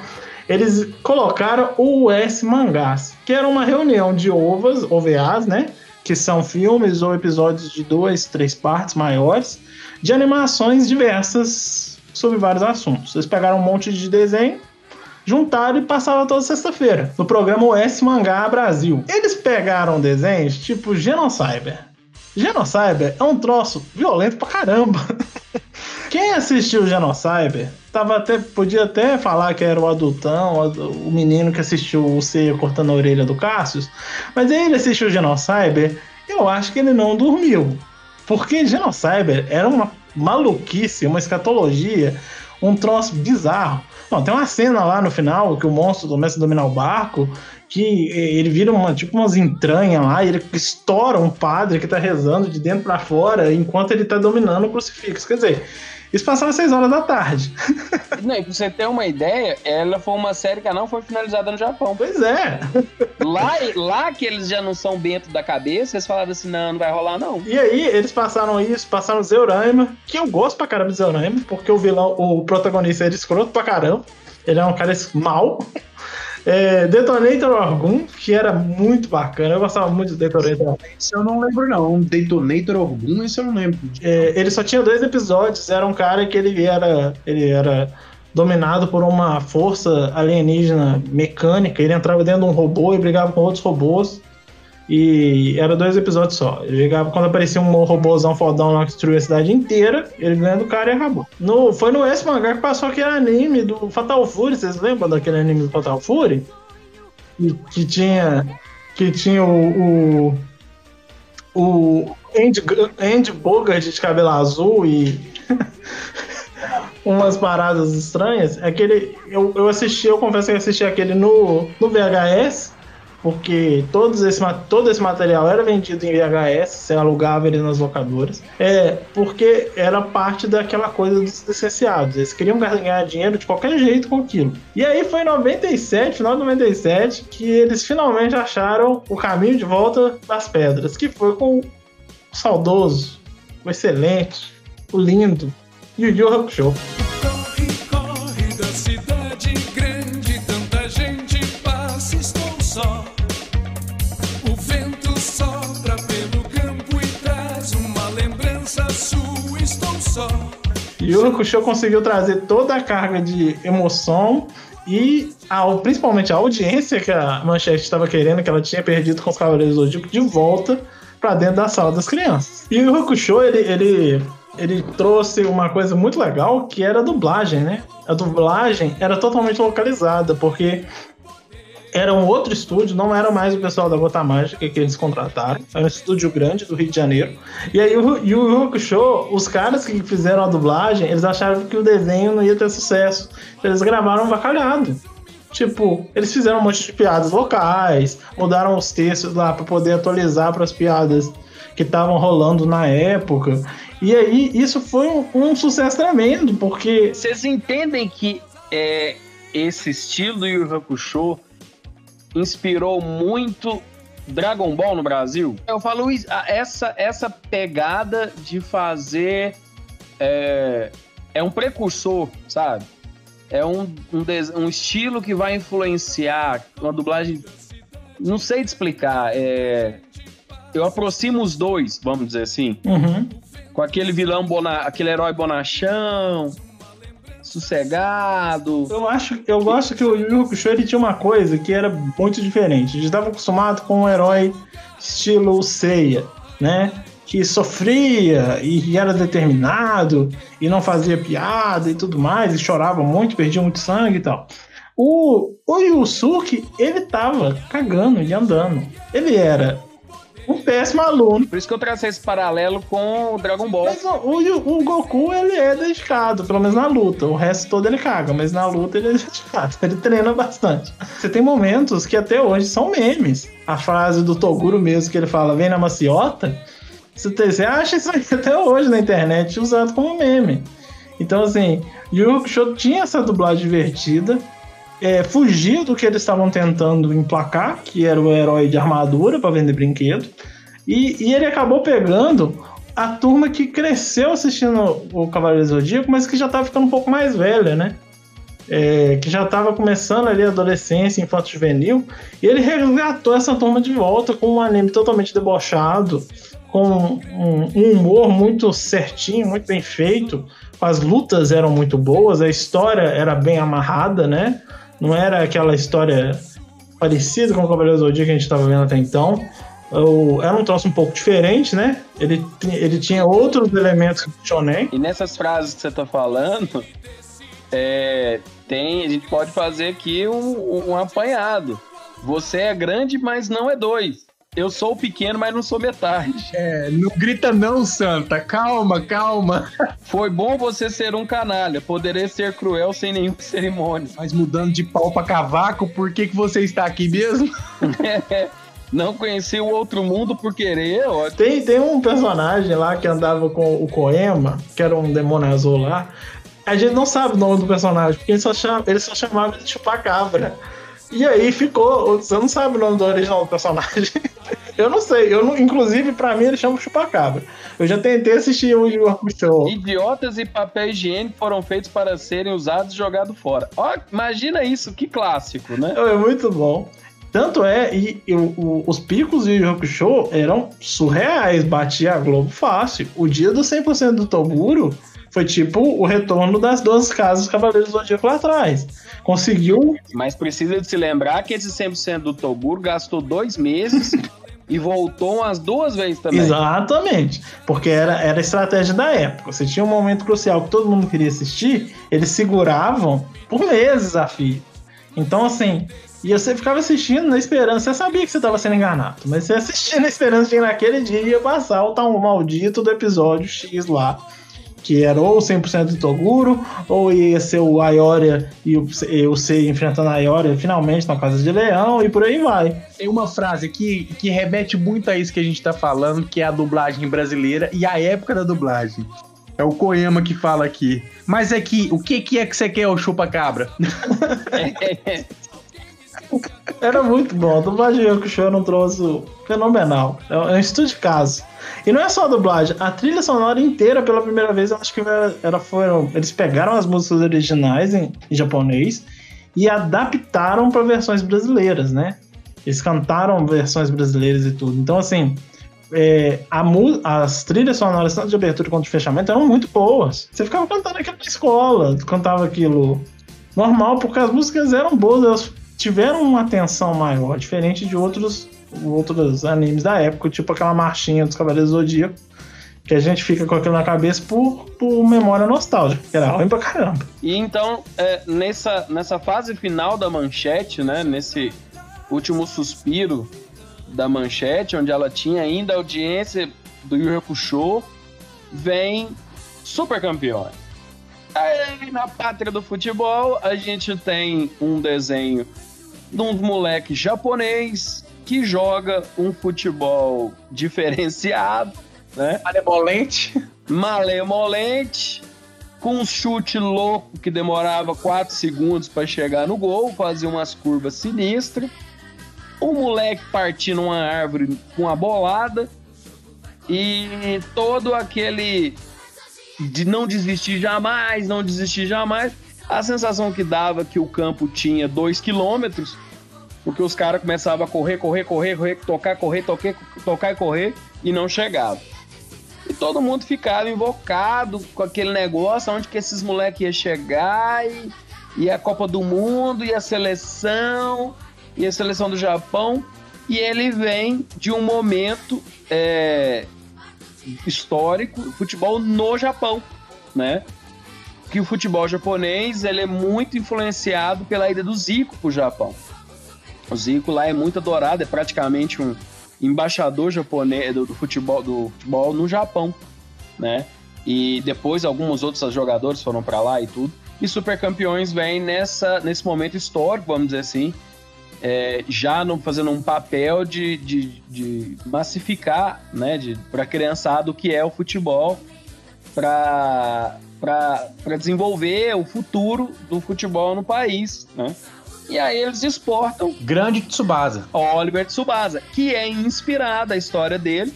eles colocaram o US Mangás, que era uma reunião de OVAs, OVAs, né, que são filmes ou episódios de duas, três partes maiores, de animações diversas sobre vários assuntos. Eles pegaram um monte de desenho, juntaram e passavam toda sexta-feira no programa OS Mangá Brasil. Eles pegaram desenhos tipo Genocyber. Genocyber é um troço violento pra caramba. Quem assistiu Genocyber tava até, podia até falar que era o adultão, o o menino que assistiu o Ceia cortando a orelha do Cassius, mas ele assistiu Genocyber, eu acho que ele não dormiu. Porque Genocyber era uma maluquice, uma escatologia, um troço bizarro. Não, tem uma cena lá no final que o monstro começa a dominar o barco, que ele vira uma, tipo umas entranhas lá, e ele estoura um padre que tá rezando de dentro pra fora enquanto ele tá dominando o crucifixo. Quer dizer, isso passava às 6 horas da tarde.
Não, e pra você ter uma ideia, ela foi uma série que não foi finalizada no Japão.
Pois é.
Lá, lá que eles já não são bento da cabeça, eles falaram assim: não, não vai rolar, não.
E aí, eles passaram isso, passaram Zeuraima, que eu gosto pra caramba de Zeuraima, porque o vilão, o protagonista era escroto pra caramba. Ele é um cara mau. É, Detonator Orgun, que era muito bacana. Eu gostava muito do Detonator.
Esse eu não lembro, não. Detonator Orgun, esse eu não lembro.
É, ele só tinha dois episódios. Era um cara que ele era, ele era dominado por uma força alienígena mecânica. Ele entrava dentro de um robô e brigava com outros robôs. E era dois episódios só. Ele chegava quando aparecia um robôzão fodão lá que destruía a cidade inteira. Ele ganha do cara e acabou. No, foi no S mangá que passou aquele anime do Fatal Fury. Vocês lembram daquele anime do Fatal Fury? Que, que tinha. Que tinha o. o o Andy, Andy Bogart de cabelo azul e umas paradas estranhas. Aquele, eu, eu assisti, eu confesso que eu assisti aquele no, no VHS, porque todos esse, todo esse material era vendido em VHS, você alugava ele nas locadoras. É, porque era parte daquela coisa dos licenciados. Eles queriam ganhar dinheiro de qualquer jeito com aquilo. E aí foi em 97, final de 97, que eles finalmente acharam o caminho de volta das pedras, que foi com o saudoso, o excelente, o lindo, Yu Yu Hakusho. Yu Yu Hakusho conseguiu trazer toda a carga de emoção e a- principalmente a audiência que a Manchete estava querendo, que ela tinha perdido com os Cavaleiros do Zodíaco, de volta para dentro da sala das crianças. E o Hakusho, ele, ele ele trouxe uma coisa muito legal que era a dublagem, né? A dublagem era totalmente localizada, porque era um outro estúdio, não era mais o pessoal da Gota Mágica que eles contrataram, era um estúdio grande do Rio de Janeiro. E aí o Yu Hakusho, os caras que fizeram a dublagem, eles acharam que o desenho não ia ter sucesso. Eles gravaram bacalhado. Tipo, eles fizeram um monte de piadas locais, mudaram os textos lá para poder atualizar para as piadas que estavam rolando na época. E aí isso foi um, um sucesso tremendo, porque
Vocês entendem que é, esse estilo do Yu Hakusho inspirou muito Dragon Ball no Brasil? Eu falo isso, a- essa, essa pegada de fazer. É, é um precursor, sabe? É um, um, um estilo que vai influenciar uma dublagem. Não sei te explicar. É, eu aproximo os dois, vamos dizer assim
Uhum.
com aquele vilão, bona, aquele herói bonachão, sossegado.
Eu acho, eu gosto que o Yu Hakusho ele tinha uma coisa que era muito diferente. A gente estava acostumado com um herói estilo Seiya, né? Que sofria e era determinado e não fazia piada e tudo mais, e chorava muito, perdia muito sangue e tal. O, o Yusuke, ele tava cagando e andando. Ele era um péssimo aluno.
Por isso que eu tracei esse paralelo com o Dragon Ball.
Mas o, o, o Goku, ele é dedicado, pelo menos na luta. O resto todo ele caga, mas na luta ele é dedicado. Ele treina bastante. Você tem momentos que até hoje são memes. A frase do Toguro mesmo, que ele fala, vem na maciota. Você, tem- você acha isso até hoje na internet usado como meme. Então, assim, Yu Hakusho tinha essa dublagem divertida. É, fugiu do que eles estavam tentando emplacar, que era o herói de armadura para vender brinquedo. E, e ele acabou pegando a turma que cresceu assistindo o Cavaleiro Zodíaco, mas que já tava ficando um pouco mais velha, né? É, que já tava começando ali a adolescência, infanto juvenil, e ele resgatou essa turma de volta com um anime totalmente debochado, com um, um humor muito certinho, muito bem feito, as lutas eram muito boas, a história era bem amarrada, né? Não era aquela história parecida com o Cavaleiro do Zodíaco que a gente estava vendo até então. Era um troço um pouco diferente, né? Ele, ele tinha outros elementos do shonen.
E nessas frases que você tá falando, é, tem, a gente pode fazer aqui um, um apanhado. Você é grande, mas não é dois. Eu sou pequeno, mas não sou metade.
É, não grita não, Santa. Calma, calma.
Foi bom você ser um canalha. Poderei ser cruel sem nenhuma cerimônia.
Mas mudando de pau pra cavaco, por que, que você está aqui mesmo?
Não conheci o outro mundo por querer, ó.
Tem, tem um personagem lá que andava com o Koema, que era um demônio azul lá. A gente não sabe o nome do personagem, porque ele só, chama, ele só chamava de chupacabra. E aí ficou. Você não sabe o nome do original do personagem. Eu não sei. Eu não, inclusive, pra mim, ele chama chupacabra. Eu já tentei assistir o Hakusho.
Idiotas e papel higiênico foram feitos para serem usados e jogados fora. Ó, imagina isso, que clássico, né?
É muito bom. Tanto é, e, e o- os picos do Yu Yu Hakusho eram surreais, batia a Globo fácil. O dia do 100% do Toguro foi tipo o retorno das 12 casas Cavaleiros do Zodíaco lá atrás. Conseguiu
Mas precisa de se lembrar que esse 100% do Toguro gastou dois meses e voltou umas duas vezes também.
Exatamente. Porque era, era a estratégia da época. Você tinha um momento crucial que todo mundo queria assistir, eles seguravam por meses a fio. Então, assim, e você ficava assistindo na esperança, você sabia que você estava sendo enganado, mas você assistia na esperança de que naquele dia ia passar o tal maldito do episódio X lá. Que era ou 100% do Toguro, ou ia ser o Ayoria e o, e o Sei enfrentando a Ayoria finalmente na Casa de Leão, e por aí vai.
Tem uma frase aqui que remete muito a isso que a gente tá falando, que é a dublagem brasileira e a época da dublagem. É o Koema que fala aqui. Mas é que, o que, que é que você quer, o chupa-cabra?
Era muito bom. A dublagem do Show era um troço fenomenal. É um é estudo de caso. E não é só a dublagem, a trilha sonora inteira, pela primeira vez, eu acho que era, era- foram. Eles pegaram as músicas originais em, em japonês e adaptaram para versões brasileiras, né? Eles cantaram versões brasileiras e tudo. Então, assim, é, as trilhas sonoras, tanto de abertura quanto de fechamento, eram muito boas. Você ficava cantando aquilo na escola, cantava aquilo normal, porque as músicas eram boas, elas tiveram uma atenção maior, diferente de outros, outros animes da época, tipo aquela marchinha dos Cavaleiros do Zodíaco, que a gente fica com aquilo na cabeça por, por memória nostálgica, que era ruim pra caramba.
E então, é, nessa, nessa fase final da manchete, né? Nesse último suspiro da manchete, onde ela tinha ainda a audiência do Yu Hakusho, vem Super Campeões. Aí, na pátria do futebol, a gente tem um desenho de um moleque japonês que joga um futebol diferenciado, né?
Malevolente.
malemolente, com um chute louco que demorava 4 segundos para chegar no gol, fazia umas curvas sinistras. O moleque partindo uma árvore com a bolada e todo aquele de não desistir jamais, não desistir jamais. A sensação que dava que o campo tinha 2 quilômetros, porque os caras começavam a correr, correr, correr, correr, tocar, correr, tocar, tocar e correr e não chegava. E todo mundo ficava invocado com aquele negócio, onde que esses moleques iam chegar, e, e a Copa do Mundo, e a seleção, e a seleção do Japão. E ele vem de um momento é, histórico, futebol no Japão, né? Que o futebol japonês ele é muito influenciado pela ida do Zico pro Japão. O Zico lá é muito adorado, é praticamente um embaixador japonês do, do futebol do futebol no Japão, né? E depois alguns outros jogadores foram para lá e tudo. E Super Campeões vem nessa nesse momento histórico, vamos dizer assim, é, já no, fazendo um papel de, de, de massificar, né, de, para a criançada o que é o futebol, para desenvolver o futuro do futebol no país, né? E aí eles exportam
Grande Tsubasa.
Oliver Tsubasa, que é inspirada a história dele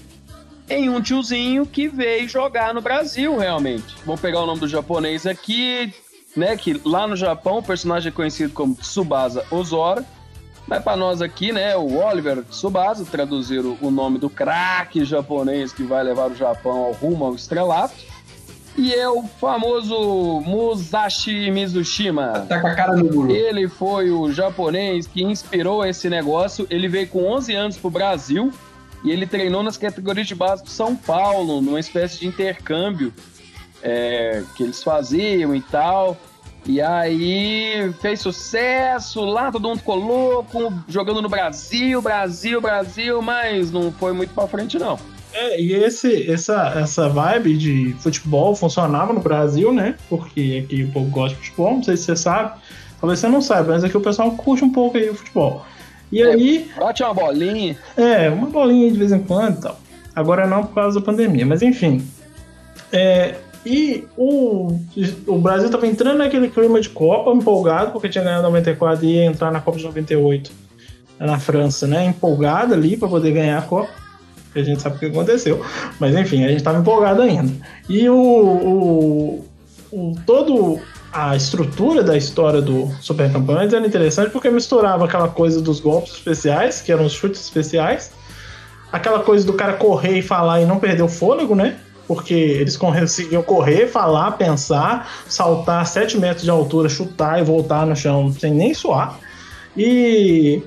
em um tiozinho que veio jogar no Brasil, realmente. Vou pegar o nome do japonês aqui, né? Que lá no Japão o personagem é conhecido como Tsubasa Ozora. Mas para nós aqui, né, o Oliver Tsubasa, traduzir o, nome do craque japonês que vai levar o Japão ao rumo ao estrelato. E é o famoso Musashi Mizushima.
Tá com a cara no muro.
Ele foi o japonês que inspirou esse negócio. Ele veio com 11 anos pro Brasil e ele treinou nas categorias de base do São Paulo, numa espécie de intercâmbio é, que eles faziam e tal. E aí fez sucesso, lá todo mundo ficou louco, jogando no Brasil, Brasil, Brasil, mas não foi muito pra frente, não.
É, e esse, essa, essa vibe de futebol funcionava no Brasil, né? Porque aqui o povo gosta de futebol, não sei se você sabe. Talvez você não saiba, mas aqui o pessoal curte um pouco aí o futebol. E
É.
aí,
Bate uma bolinha.
é, uma bolinha de vez em quando e tal. Agora não por causa da pandemia, mas enfim. É, e o, o Brasil tava entrando naquele clima de Copa, empolgado, porque tinha ganhado 94 e ia entrar na Copa de 98 na França, né? Empolgado ali para poder ganhar a Copa. A gente sabe o que aconteceu. Mas enfim, a gente tava empolgado ainda. E o, o, o- todo a estrutura da história do Super Campeões era interessante porque misturava aquela coisa dos golpes especiais, que eram os chutes especiais, aquela coisa do cara correr e falar e não perder o fôlego, né? Porque eles conseguiam correr, falar, pensar, saltar 7 metros de altura, chutar e voltar no chão sem nem suar. E,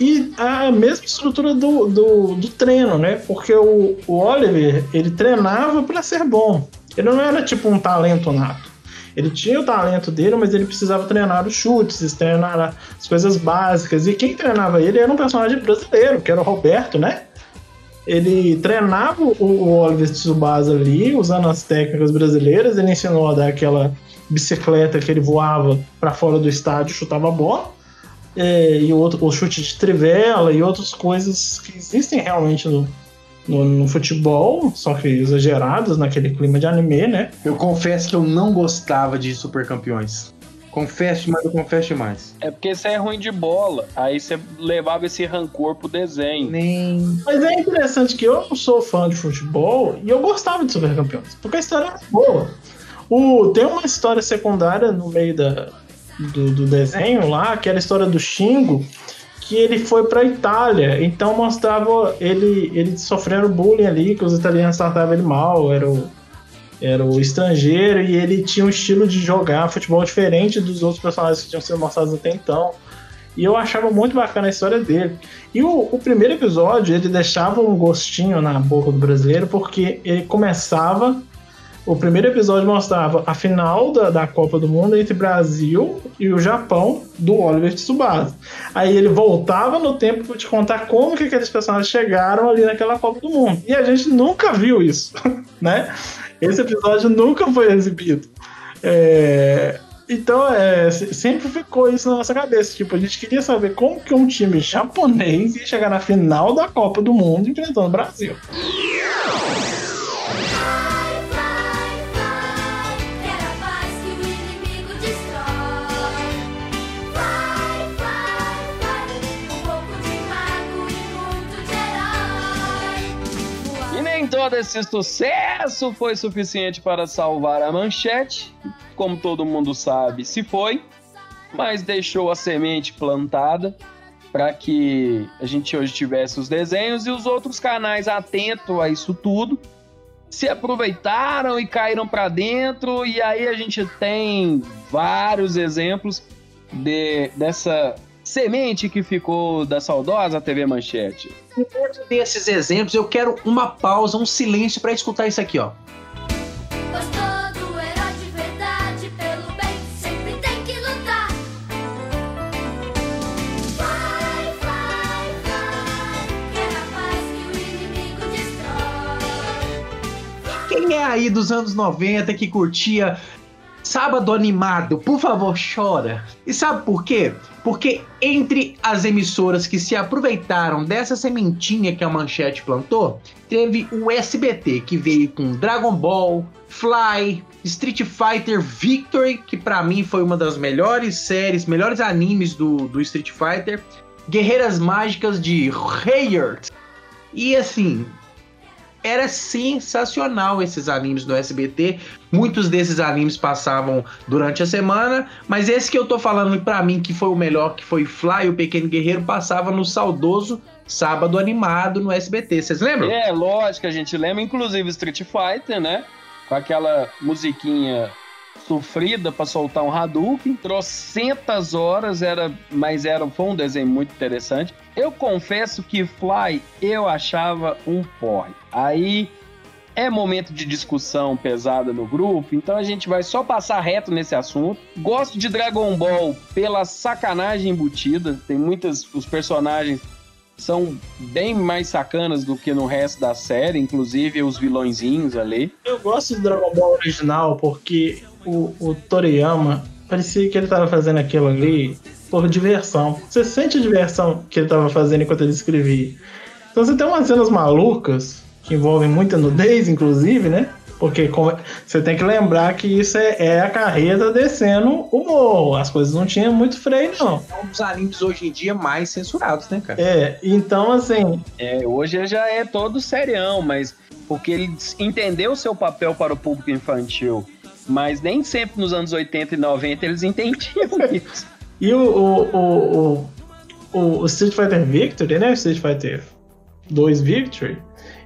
e a mesma estrutura do, do, do treino, né? Porque o, o Oliver, ele treinava para ser bom. Ele não era tipo um talento nato. Ele tinha o talento dele, mas ele precisava treinar os chutes, treinar as coisas básicas. E quem treinava ele era um personagem brasileiro, que era o Roberto, né? Ele treinava o o Oliver Tsubasa ali, usando as técnicas brasileiras. Ele ensinou a dar aquela bicicleta que ele voava para fora do estádio, chutava a bola. É, e outro, o chute de trivela e outras coisas que existem realmente no, no, no futebol, só que exageradas naquele clima de anime, né?
Eu confesso que eu não gostava de Super Campeões. Confesso, mas eu confesso demais.
É porque você é ruim de bola. Aí você levava esse rancor pro desenho.
Nem.
Mas é interessante que eu não sou fã de futebol e eu gostava de Super Campeões, porque a história é boa. O, tem uma história secundária no meio da, do, do desenho lá, que era a história do Xingo, que ele foi pra Itália, então mostrava ele, ele sofrendo bullying ali, que os italianos tratavam ele mal, era o, era o estrangeiro, e ele tinha um estilo de jogar futebol diferente dos outros personagens que tinham sido mostrados até então. E eu achava muito bacana a história dele. E o, o primeiro episódio, ele deixava um gostinho na boca do brasileiro, porque ele começava. O primeiro episódio mostrava a final da, da Copa do Mundo entre Brasil e o Japão, do Oliver Tsubasa. Aí ele voltava no tempo para te contar como que aqueles personagens chegaram ali naquela Copa do Mundo. E a gente nunca viu isso, né? Esse episódio nunca foi exibido. É, Então, é, se- sempre ficou isso na nossa cabeça. Tipo, a gente queria saber como que um time japonês ia chegar na final da Copa do Mundo enfrentando o Brasil.
Nem todo esse sucesso foi suficiente para salvar a manchete. Como todo mundo sabe, se foi, mas deixou a semente plantada para que a gente hoje tivesse os desenhos e os outros canais atentos a isso tudo. Se aproveitaram e caíram para dentro. E aí a gente tem vários exemplos de, dessa semente que ficou da saudosa TV Manchete.
Dentro desses exemplos, eu quero uma pausa, um silêncio para escutar isso aqui, ó. Quem é aí dos anos 90 que curtia Sábado Animado? Por favor, chora. E sabe por quê? Porque entre as emissoras que se aproveitaram dessa sementinha que a Manchete plantou, teve o SBT, que veio com Dragon Ball, Fly, Street Fighter Victory, que pra mim foi uma das melhores séries, melhores animes do, do Street Fighter, Guerreiras Mágicas de Hayert. E assim, era sensacional esses animes do SBT. Muitos desses animes passavam durante a semana, mas esse que eu tô falando pra mim que foi o melhor, que foi Fly, o Pequeno Guerreiro, passava no saudoso Sábado Animado no SBT. Vocês lembram?
É, lógico, a gente lembra, inclusive Street Fighter, né? Com aquela musiquinha sofrida pra soltar um Hadouken. Trocentas horas, era, mas era, foi um desenho muito interessante. Eu confesso que Fly eu achava um porre. Aí é momento de discussão pesada no grupo, então a gente vai só passar reto nesse assunto. Gosto de Dragon Ball pela sacanagem embutida. Tem muitas. Os personagens são bem mais sacanas do que no resto da série, inclusive os vilõezinhos ali.
Eu gosto do Dragon Ball original porque o, o Toriyama parecia que ele tava fazendo aquilo ali por diversão. Você sente a diversão que ele tava fazendo enquanto ele escrevia. Então você tem umas cenas malucas que envolvem muita nudez, inclusive, né? Porque como- você tem que lembrar que isso é, é a carreta descendo o morro. As coisas não tinham muito freio, não.
É um dos animes hoje em dia mais censurados, né, cara?
É, então assim,
É, hoje já é todo serião, mas porque ele entendeu o seu papel para o público infantil. Mas nem sempre nos anos 80 e 90 eles entendiam isso.
E o, o, o, o, o Street Fighter Victory, né? Street Fighter 2 Victory,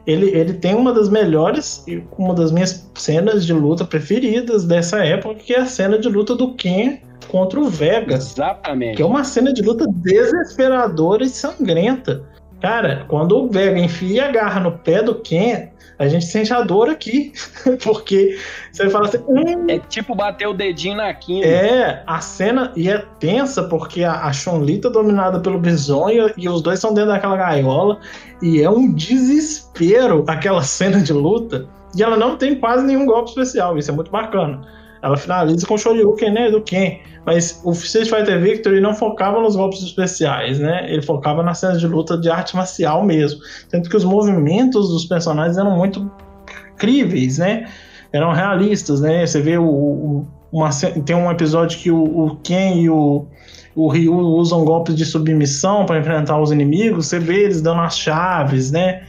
ele, ele tem uma das melhores, e uma das minhas cenas de luta preferidas dessa época, que é a cena de luta do Ken contra o Vega.
Exatamente.
Que é uma cena de luta desesperadora e sangrenta. Cara, quando o Vega enfia a garra no pé do Ken, a gente sente a dor aqui. Porque você fala assim, hum,
É tipo bater o dedinho na quina.
é, a cena e é tensa porque a, a Chun-Li tá dominada pelo Bisonho e os dois estão dentro daquela gaiola e é um desespero aquela cena de luta e ela não tem quase nenhum golpe especial, isso é muito bacana. Ela finaliza com o Shoryuken, né, do Ken, mas o Street Fighter Victory não focava nos golpes especiais, né, ele focava nas cenas de luta de arte marcial mesmo, tanto que os movimentos dos personagens eram muito críveis, né, eram realistas, né, você vê o, o uma, tem um episódio que o, o Ken e o, o Ryu usam golpes de submissão para enfrentar os inimigos. Você vê eles dando as chaves, né?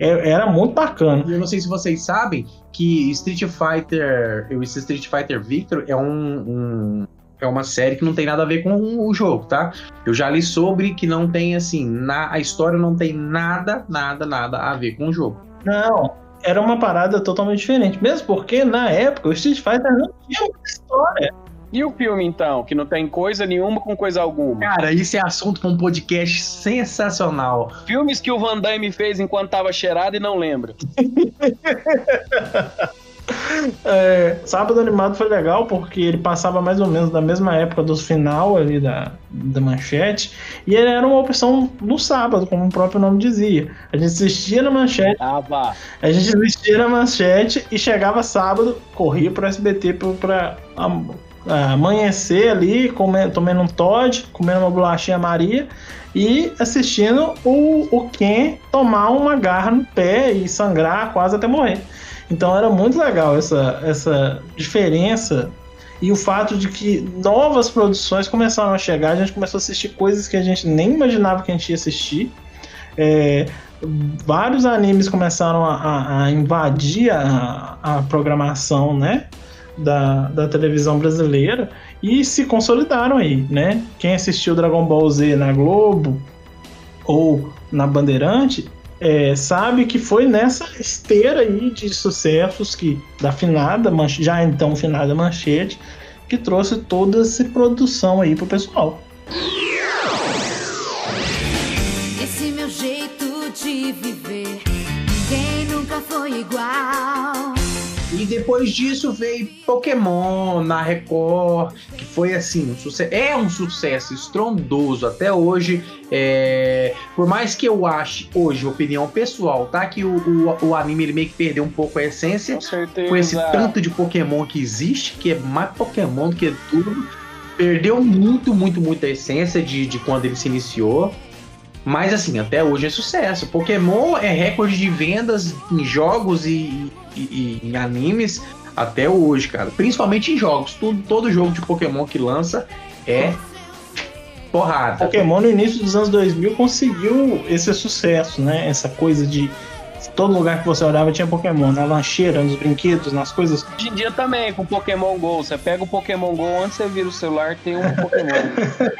É- era muito bacana.
Eu não sei se vocês sabem que Street Fighter, esse Street Fighter Victor é um, um- é uma série que não tem nada a ver com o jogo, tá? Eu já li sobre que não tem assim, na, a história não tem nada, nada, nada a ver com o jogo.
Não, era uma parada totalmente diferente. Mesmo porque na época o Street Fighter não tinha muita história.
E o filme, então, que não tem coisa nenhuma com coisa alguma?
Cara, isso é assunto para um podcast sensacional.
Filmes que o Van Damme fez enquanto tava cheirado e não lembra.
É, Sábado Animado foi legal porque ele passava mais ou menos da mesma época do final ali da, da manchete e ele era uma opção no sábado, como o próprio nome dizia. A gente assistia na manchete,
Ah,
a gente assistia na manchete e chegava sábado, corria pro SBT pra am- amanhecer ali, comendo, tomando um Todd, comendo uma bolachinha Maria e assistindo o, o Ken tomar uma garra no pé e sangrar quase até morrer. Então era muito legal essa, essa diferença e o fato de que novas produções começaram a chegar, a gente começou a assistir coisas que a gente nem imaginava que a gente ia assistir. É, vários animes começaram a, a- a invadir a, a programação né, da, da televisão brasileira e se consolidaram aí. Né? Quem assistiu Dragon Ball Z na Globo ou na Bandeirante é, sabe que foi nessa esteira aí de sucessos que da finada, já então finada manchete, que trouxe toda essa produção aí pro pessoal.
Esse meu jeito de viver, ninguém nunca foi igual.
Depois disso veio Pokémon na Record, que foi assim, um sucesso, é um sucesso estrondoso até hoje. É, por mais que eu ache hoje, opinião pessoal, tá? Que o, o, o anime ele meio que perdeu um pouco a essência.
Com certeza.
com esse tanto de Pokémon que existe, que é mais Pokémon do que tudo, perdeu muito, muito, muito a essência de, de quando ele se iniciou. Mas assim, até hoje é sucesso. Pokémon é recorde de vendas em jogos e, e- e em animes até hoje, cara. Principalmente em jogos. Tudo, todo jogo de Pokémon que lança é porrada.
Pokémon no início dos anos 2000 conseguiu esse sucesso, né? Essa coisa de todo lugar que você olhava tinha Pokémon, na lancheira, nos brinquedos, nas coisas.
Hoje em dia também, com Pokémon GO. Você pega o Pokémon GO, onde você vira o celular, tem um Pokémon.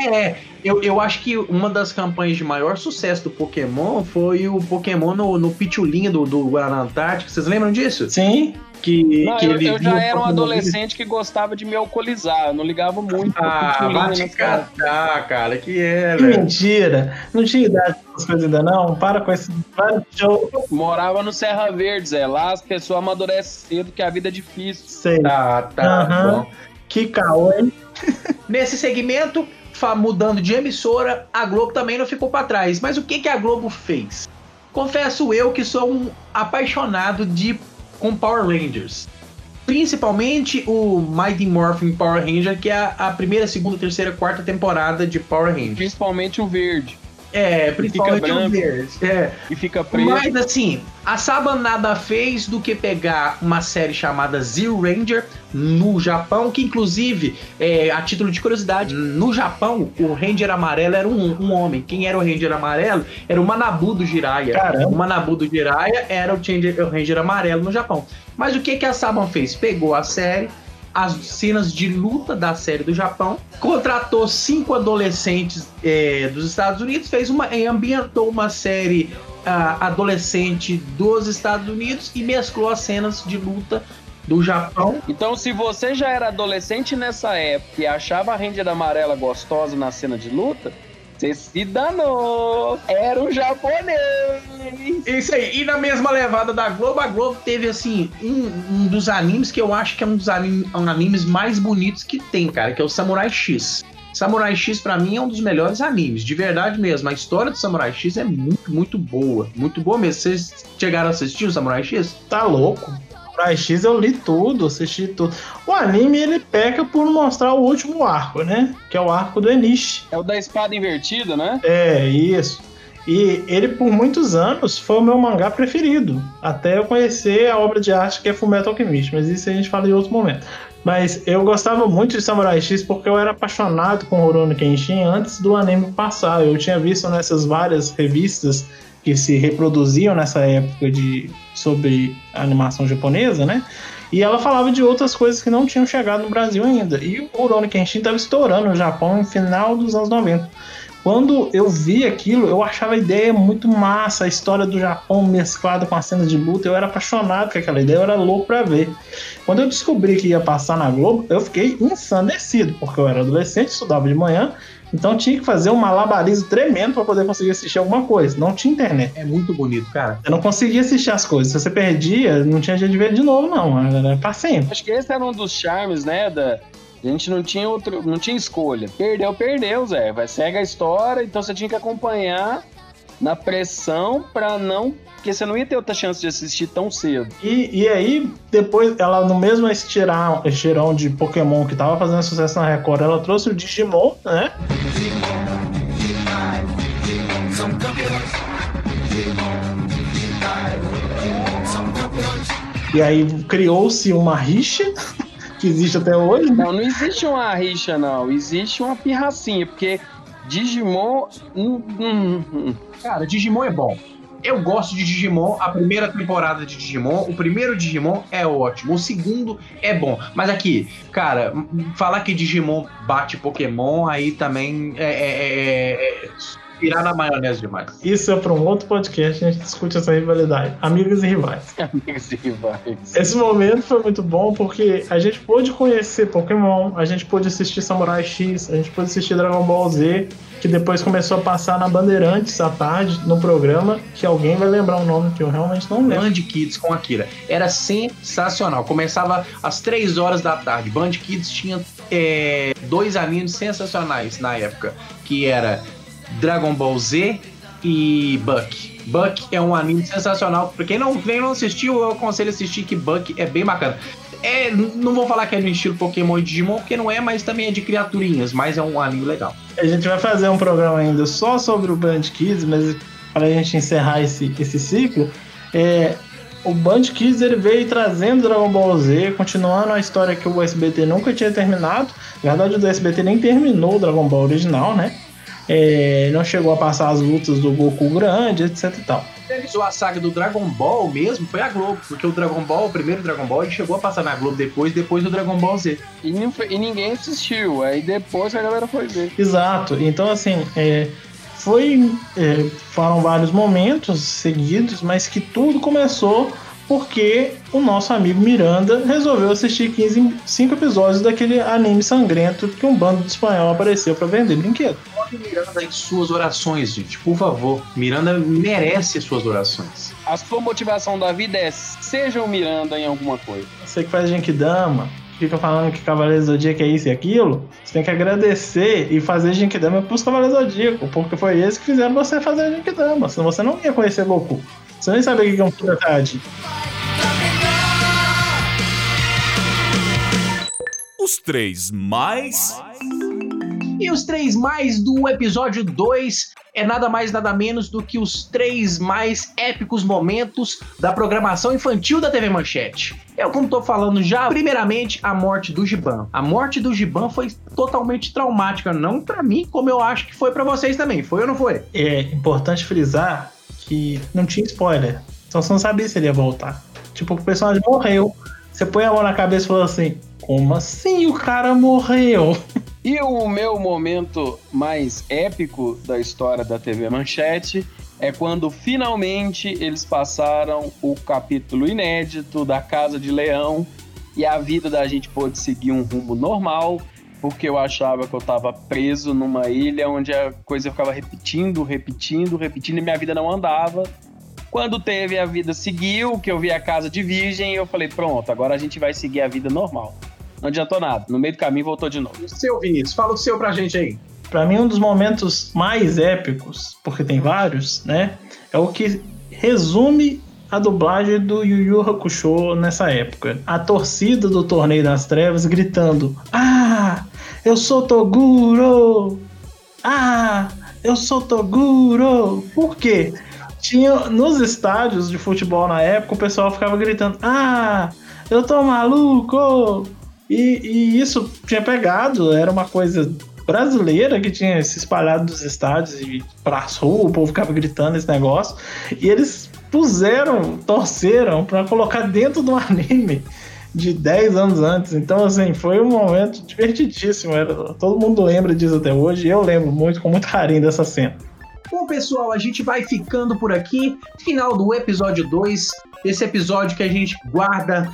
É, eu, eu acho que uma das campanhas de maior sucesso do Pokémon foi o Pokémon no, no Pitulinha do, do Guaraná Antártico. Vocês lembram disso?
Sim,
Que,
Não,
que
eu,
ele
eu já era um adolescente que gostava de me alcoolizar. Eu não ligava muito
Ah, vai te catar, cara, que é,
que mentira! Não tinha idade para essas coisas ainda não? Para com esse para de jogo.
Morava no Serra Verde, Zé. Lá as pessoas amadurecem cedo, que a vida é difícil.
Sei.
Tá, tá bom.
Que caô, hein?
Nesse segmento, mudando de emissora, a Globo também não ficou pra trás. Mas o que, que a Globo fez? Confesso eu que sou um apaixonado de com Power Rangers. Principalmente o Mighty Morphin Power Ranger, que é a, primeira, segunda, terceira, quarta temporada de Power Rangers.
Principalmente o verde.
É, principalmente o
branco.
verde. É.
E fica preto.
Mas assim, a Saban nada fez do que pegar uma série chamada Zero Ranger no Japão, que inclusive, é, a título de curiosidade, no Japão o Ranger amarelo era um, um homem. Quem era o Ranger amarelo era o Manabu do Jiraiya.
Caramba.
O Manabu do Jiraiya era o Ranger, o Ranger amarelo no Japão. Mas o que, que a Saban fez? Pegou a série, as cenas de luta da série do Japão, contratou cinco adolescentes é, dos Estados Unidos, fez uma, ambientou uma série ah, adolescente dos Estados Unidos e mesclou as cenas de luta do Japão.
Então, se você já era adolescente nessa época e achava a Ranger amarela gostosa na cena de luta, você se danou. Era um japonês.
Isso aí. E na mesma levada da Globo, a Globo teve assim um, um dos animes que eu acho que é um dos anim- um animes mais bonitos que tem, cara, que é o Samurai X. Samurai X pra mim é um dos melhores animes, de verdade mesmo. A história do Samurai X é muito, muito boa, muito boa mesmo. Vocês chegaram a assistir o Samurai X?
Tá louco. Pra X eu li tudo, assisti tudo. O anime ele peca por mostrar o último arco, né? Que é o arco do Enishi.
É o da espada invertida, né?
É, isso. E ele, por muitos anos, foi o meu mangá preferido. Até eu conhecer a obra de arte que é Fullmetal Alchemist. Mas isso a gente fala em outro momento. Mas eu gostava muito de Samurai X porque eu era apaixonado com Rurouni Kenshin antes do anime passar. Eu tinha visto nessas várias revistas que se reproduziam nessa época de sobre animação japonesa, né? E ela falava de outras coisas que não tinham chegado no Brasil ainda. E o Rurouni Kenshin estava estourando no Japão no final dos anos 90. Quando eu vi aquilo, eu achava a ideia muito massa, a história do Japão mesclada com as cenas de luta. Eu era apaixonado com aquela ideia, eu era louco pra ver. Quando eu descobri que ia passar na Globo, eu fiquei ensandecido, porque eu era adolescente, estudava de manhã, então tinha que fazer um malabarismo tremendo pra poder conseguir assistir alguma coisa. Não tinha internet.
É muito bonito, cara.
Eu não conseguia assistir as coisas. Se você perdia, não tinha jeito de ver de novo, não. Era pra sempre.
Acho que esse era um dos charmes, né, da... A gente não tinha outro, não tinha escolha. Perdeu, perdeu, Zé. Vai segue a história, então você tinha que acompanhar na pressão pra não, porque você não ia ter outra chance de assistir tão cedo.
E, e aí, depois, ela no mesmo estirão, estirão de Pokémon que tava fazendo sucesso na Record, ela trouxe o Digimon, né? E aí criou-se uma rixa que existe até hoje.
Não, não existe uma rixa, não. Existe uma pirracinha, porque Digimon. hum, hum, hum.
Cara, Digimon é bom. Eu gosto de Digimon, a primeira temporada de Digimon, o primeiro Digimon é ótimo, o segundo é bom. Mas aqui, cara, falar que Digimon bate Pokémon, aí também é, é, é, virar na maionese demais.
Isso é para um outro podcast, a gente discute essa rivalidade. Amigos e rivais.
Amigos e rivais.
Esse momento foi muito bom porque a gente pôde conhecer Pokémon, a gente pôde assistir Samurai X, a gente pôde assistir Dragon Ball Z, que depois começou a passar na Bandeirantes à tarde, no programa, que alguém vai lembrar o nome que eu realmente não lembro.
Band Kids com Akira. Era sensacional. Começava às 3 horas da tarde. Band Kids tinha é, dois animes sensacionais na época, que era Dragon Ball Z e Buck. Buck é um anime sensacional. Pra quem não, quem não assistiu, eu aconselho a assistir que Buck é bem bacana. É, não vou falar que é no estilo Pokémon e Digimon, porque não é, mas também é de criaturinhas, mas é um anime legal.
A gente vai fazer um programa ainda só sobre o Band Kids, mas para a gente encerrar esse, esse ciclo, é, o Band Kids ele veio trazendo Dragon Ball Z, continuando a história que o SBT nunca tinha terminado. Na verdade, o SBT nem terminou o Dragon Ball original, né? É, não chegou a passar as lutas do Goku grande, etc e tal.
Realizou a saga do Dragon Ball mesmo, foi a Globo, porque o Dragon Ball, o primeiro Dragon Ball, ele chegou a passar na Globo depois, depois do Dragon Ball Z.
E, e ninguém assistiu. Aí depois a galera foi ver.
Exato. Então, assim, é, foi, é, foram vários momentos seguidos, mas que tudo começou porque o nosso amigo Miranda resolveu assistir 15, 5 episódios daquele anime sangrento que um bando de espanhol apareceu para vender brinquedo.
Coloque Miranda em suas orações, gente, por favor. Miranda merece as suas orações.
A sua motivação da vida é seja o Miranda em alguma coisa.
Você que faz Genkidama, fica falando que Cavaleiro do Zodíaco é isso e aquilo, você tem que agradecer e fazer Genkidama pros Cavaleiros do Zodíaco, porque foi eles que fizeram você fazer Genkidama, senão você não ia conhecer Goku. Você nem sabia o que é um Saiyajin.
Os três mais.
E os três mais do episódio 2 é nada mais nada menos do que os três mais épicos momentos da programação infantil da TV Manchete. Eu, como tô falando já, primeiramente, a morte do Giban. A morte do Giban foi totalmente traumática, não pra mim, como eu acho que foi pra vocês também. Foi ou não foi?
É importante frisar que não tinha spoiler, então você não sabia se ele ia voltar. Tipo, o personagem morreu. Você põe a mão na cabeça e fala assim: Como assim o cara morreu?
E o meu momento mais épico da história da TV Manchete é quando finalmente eles passaram o capítulo inédito da Casa de Leão e a vida da gente pôde seguir um rumo normal, porque eu achava que eu estava preso numa ilha onde a coisa ficava repetindo, repetindo, repetindo e minha vida não andava. Quando teve a vida seguiu, que eu vi a casa de virgem, eu falei, pronto, agora a gente vai seguir a vida normal. Não adiantou nada. No meio do caminho voltou de novo.
O seu, Vinícius, fala o seu pra gente aí.
Pra mim, um dos momentos mais épicos, porque tem vários, né? É o que resume a dublagem do Yu Yu Hakusho nessa época. A torcida do Torneio das Trevas gritando: Ah, eu sou Toguro! Ah, eu sou Toguro! Por quê? Tinha nos estádios de futebol na época, o pessoal ficava gritando: Ah, eu tô maluco! E, e isso tinha pegado, era uma coisa brasileira que tinha se espalhado dos estádios e pras ruas, o povo ficava gritando esse negócio. E eles puseram, torceram pra colocar dentro do anime de 10 anos antes. Então, assim, foi um momento divertidíssimo. Era, todo mundo lembra disso até hoje. E eu lembro muito, com muito carinho dessa cena.
Bom, pessoal, a gente vai ficando por aqui. Final do episódio 2. Esse episódio que a gente guarda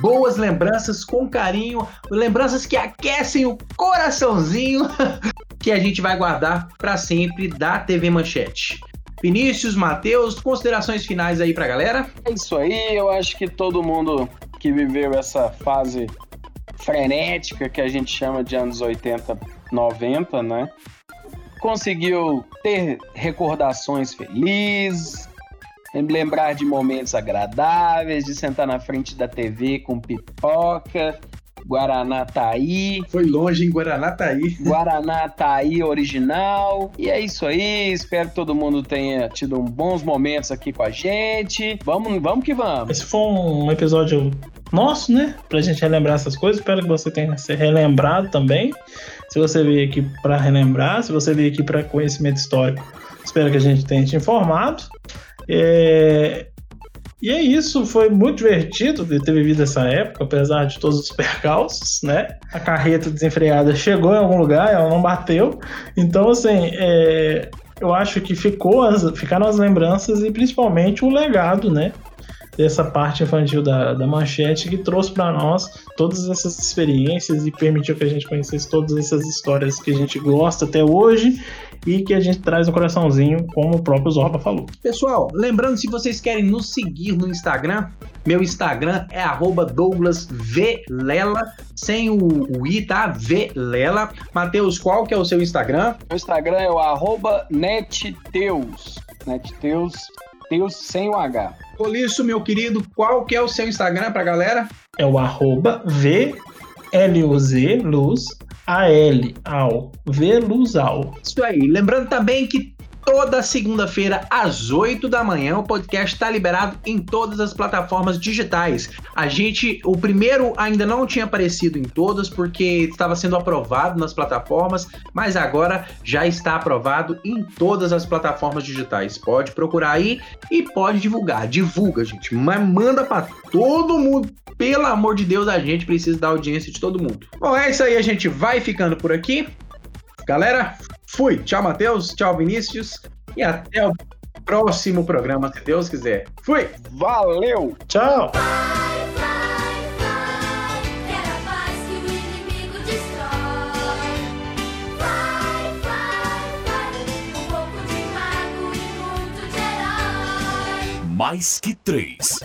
boas lembranças com carinho, lembranças que aquecem o coraçãozinho que a gente vai guardar para sempre da TV Manchete. Vinícius, Matheus, considerações finais aí pra galera?
É isso aí, eu acho que todo mundo que viveu essa fase frenética que a gente chama de anos 80, 90, né? Conseguiu ter recordações felizes, lembrar de momentos agradáveis, de sentar na frente da TV com pipoca, Guaraná tá aí,
Foi longe em Guaranataí.
Guaraná tá aí original. E é isso aí, espero que todo mundo tenha tido um bons momentos aqui com a gente. Vamos, vamos que vamos.
Esse foi um episódio nosso, né? Pra gente relembrar essas coisas. Espero que você tenha se relembrado também. Se você veio aqui pra relembrar, se você veio aqui pra conhecimento histórico, espero que a gente tenha te informado. É, E é isso, foi muito divertido ter vivido essa época, apesar de todos os percalços, né? A carreta desenfreada chegou em algum lugar, ela não bateu. Então, assim, é, eu acho que ficou as, ficaram as lembranças e principalmente o legado, né? Dessa parte infantil da, da manchete que trouxe para nós todas essas experiências e permitiu que a gente conhecesse todas essas histórias que a gente gosta até hoje e que a gente traz no coraçãozinho, como o próprio Zorba falou.
Pessoal, lembrando, se vocês querem nos seguir no Instagram, meu Instagram é arroba douglasvelela, sem o, o i, tá? Velela. Matheus, qual que é o seu Instagram?
Meu Instagram é o arroba netteus. Netteus, Teus sem o H.
Poliço, meu querido, qual que é o seu Instagram pra galera?
É o arroba V-L-U-Z, luz, A-L, ao, veluzal.
Isso aí. Lembrando também que toda segunda-feira, às 8 da manhã, o podcast está liberado em todas as plataformas digitais. A gente, o primeiro ainda não tinha aparecido em todas, porque estava sendo aprovado nas plataformas, mas agora já está aprovado em todas as plataformas digitais. Pode procurar aí e pode divulgar. Divulga, gente. Mas manda para todo mundo. Pelo amor de Deus, a gente precisa da audiência de todo mundo. Bom, é isso aí. A gente vai ficando por aqui. Galera, fui. Tchau, Matheus. Tchau, Vinícius. E até o próximo programa, se Deus quiser. Fui!
Valeu!
Tchau!
Um e.
Mais que três.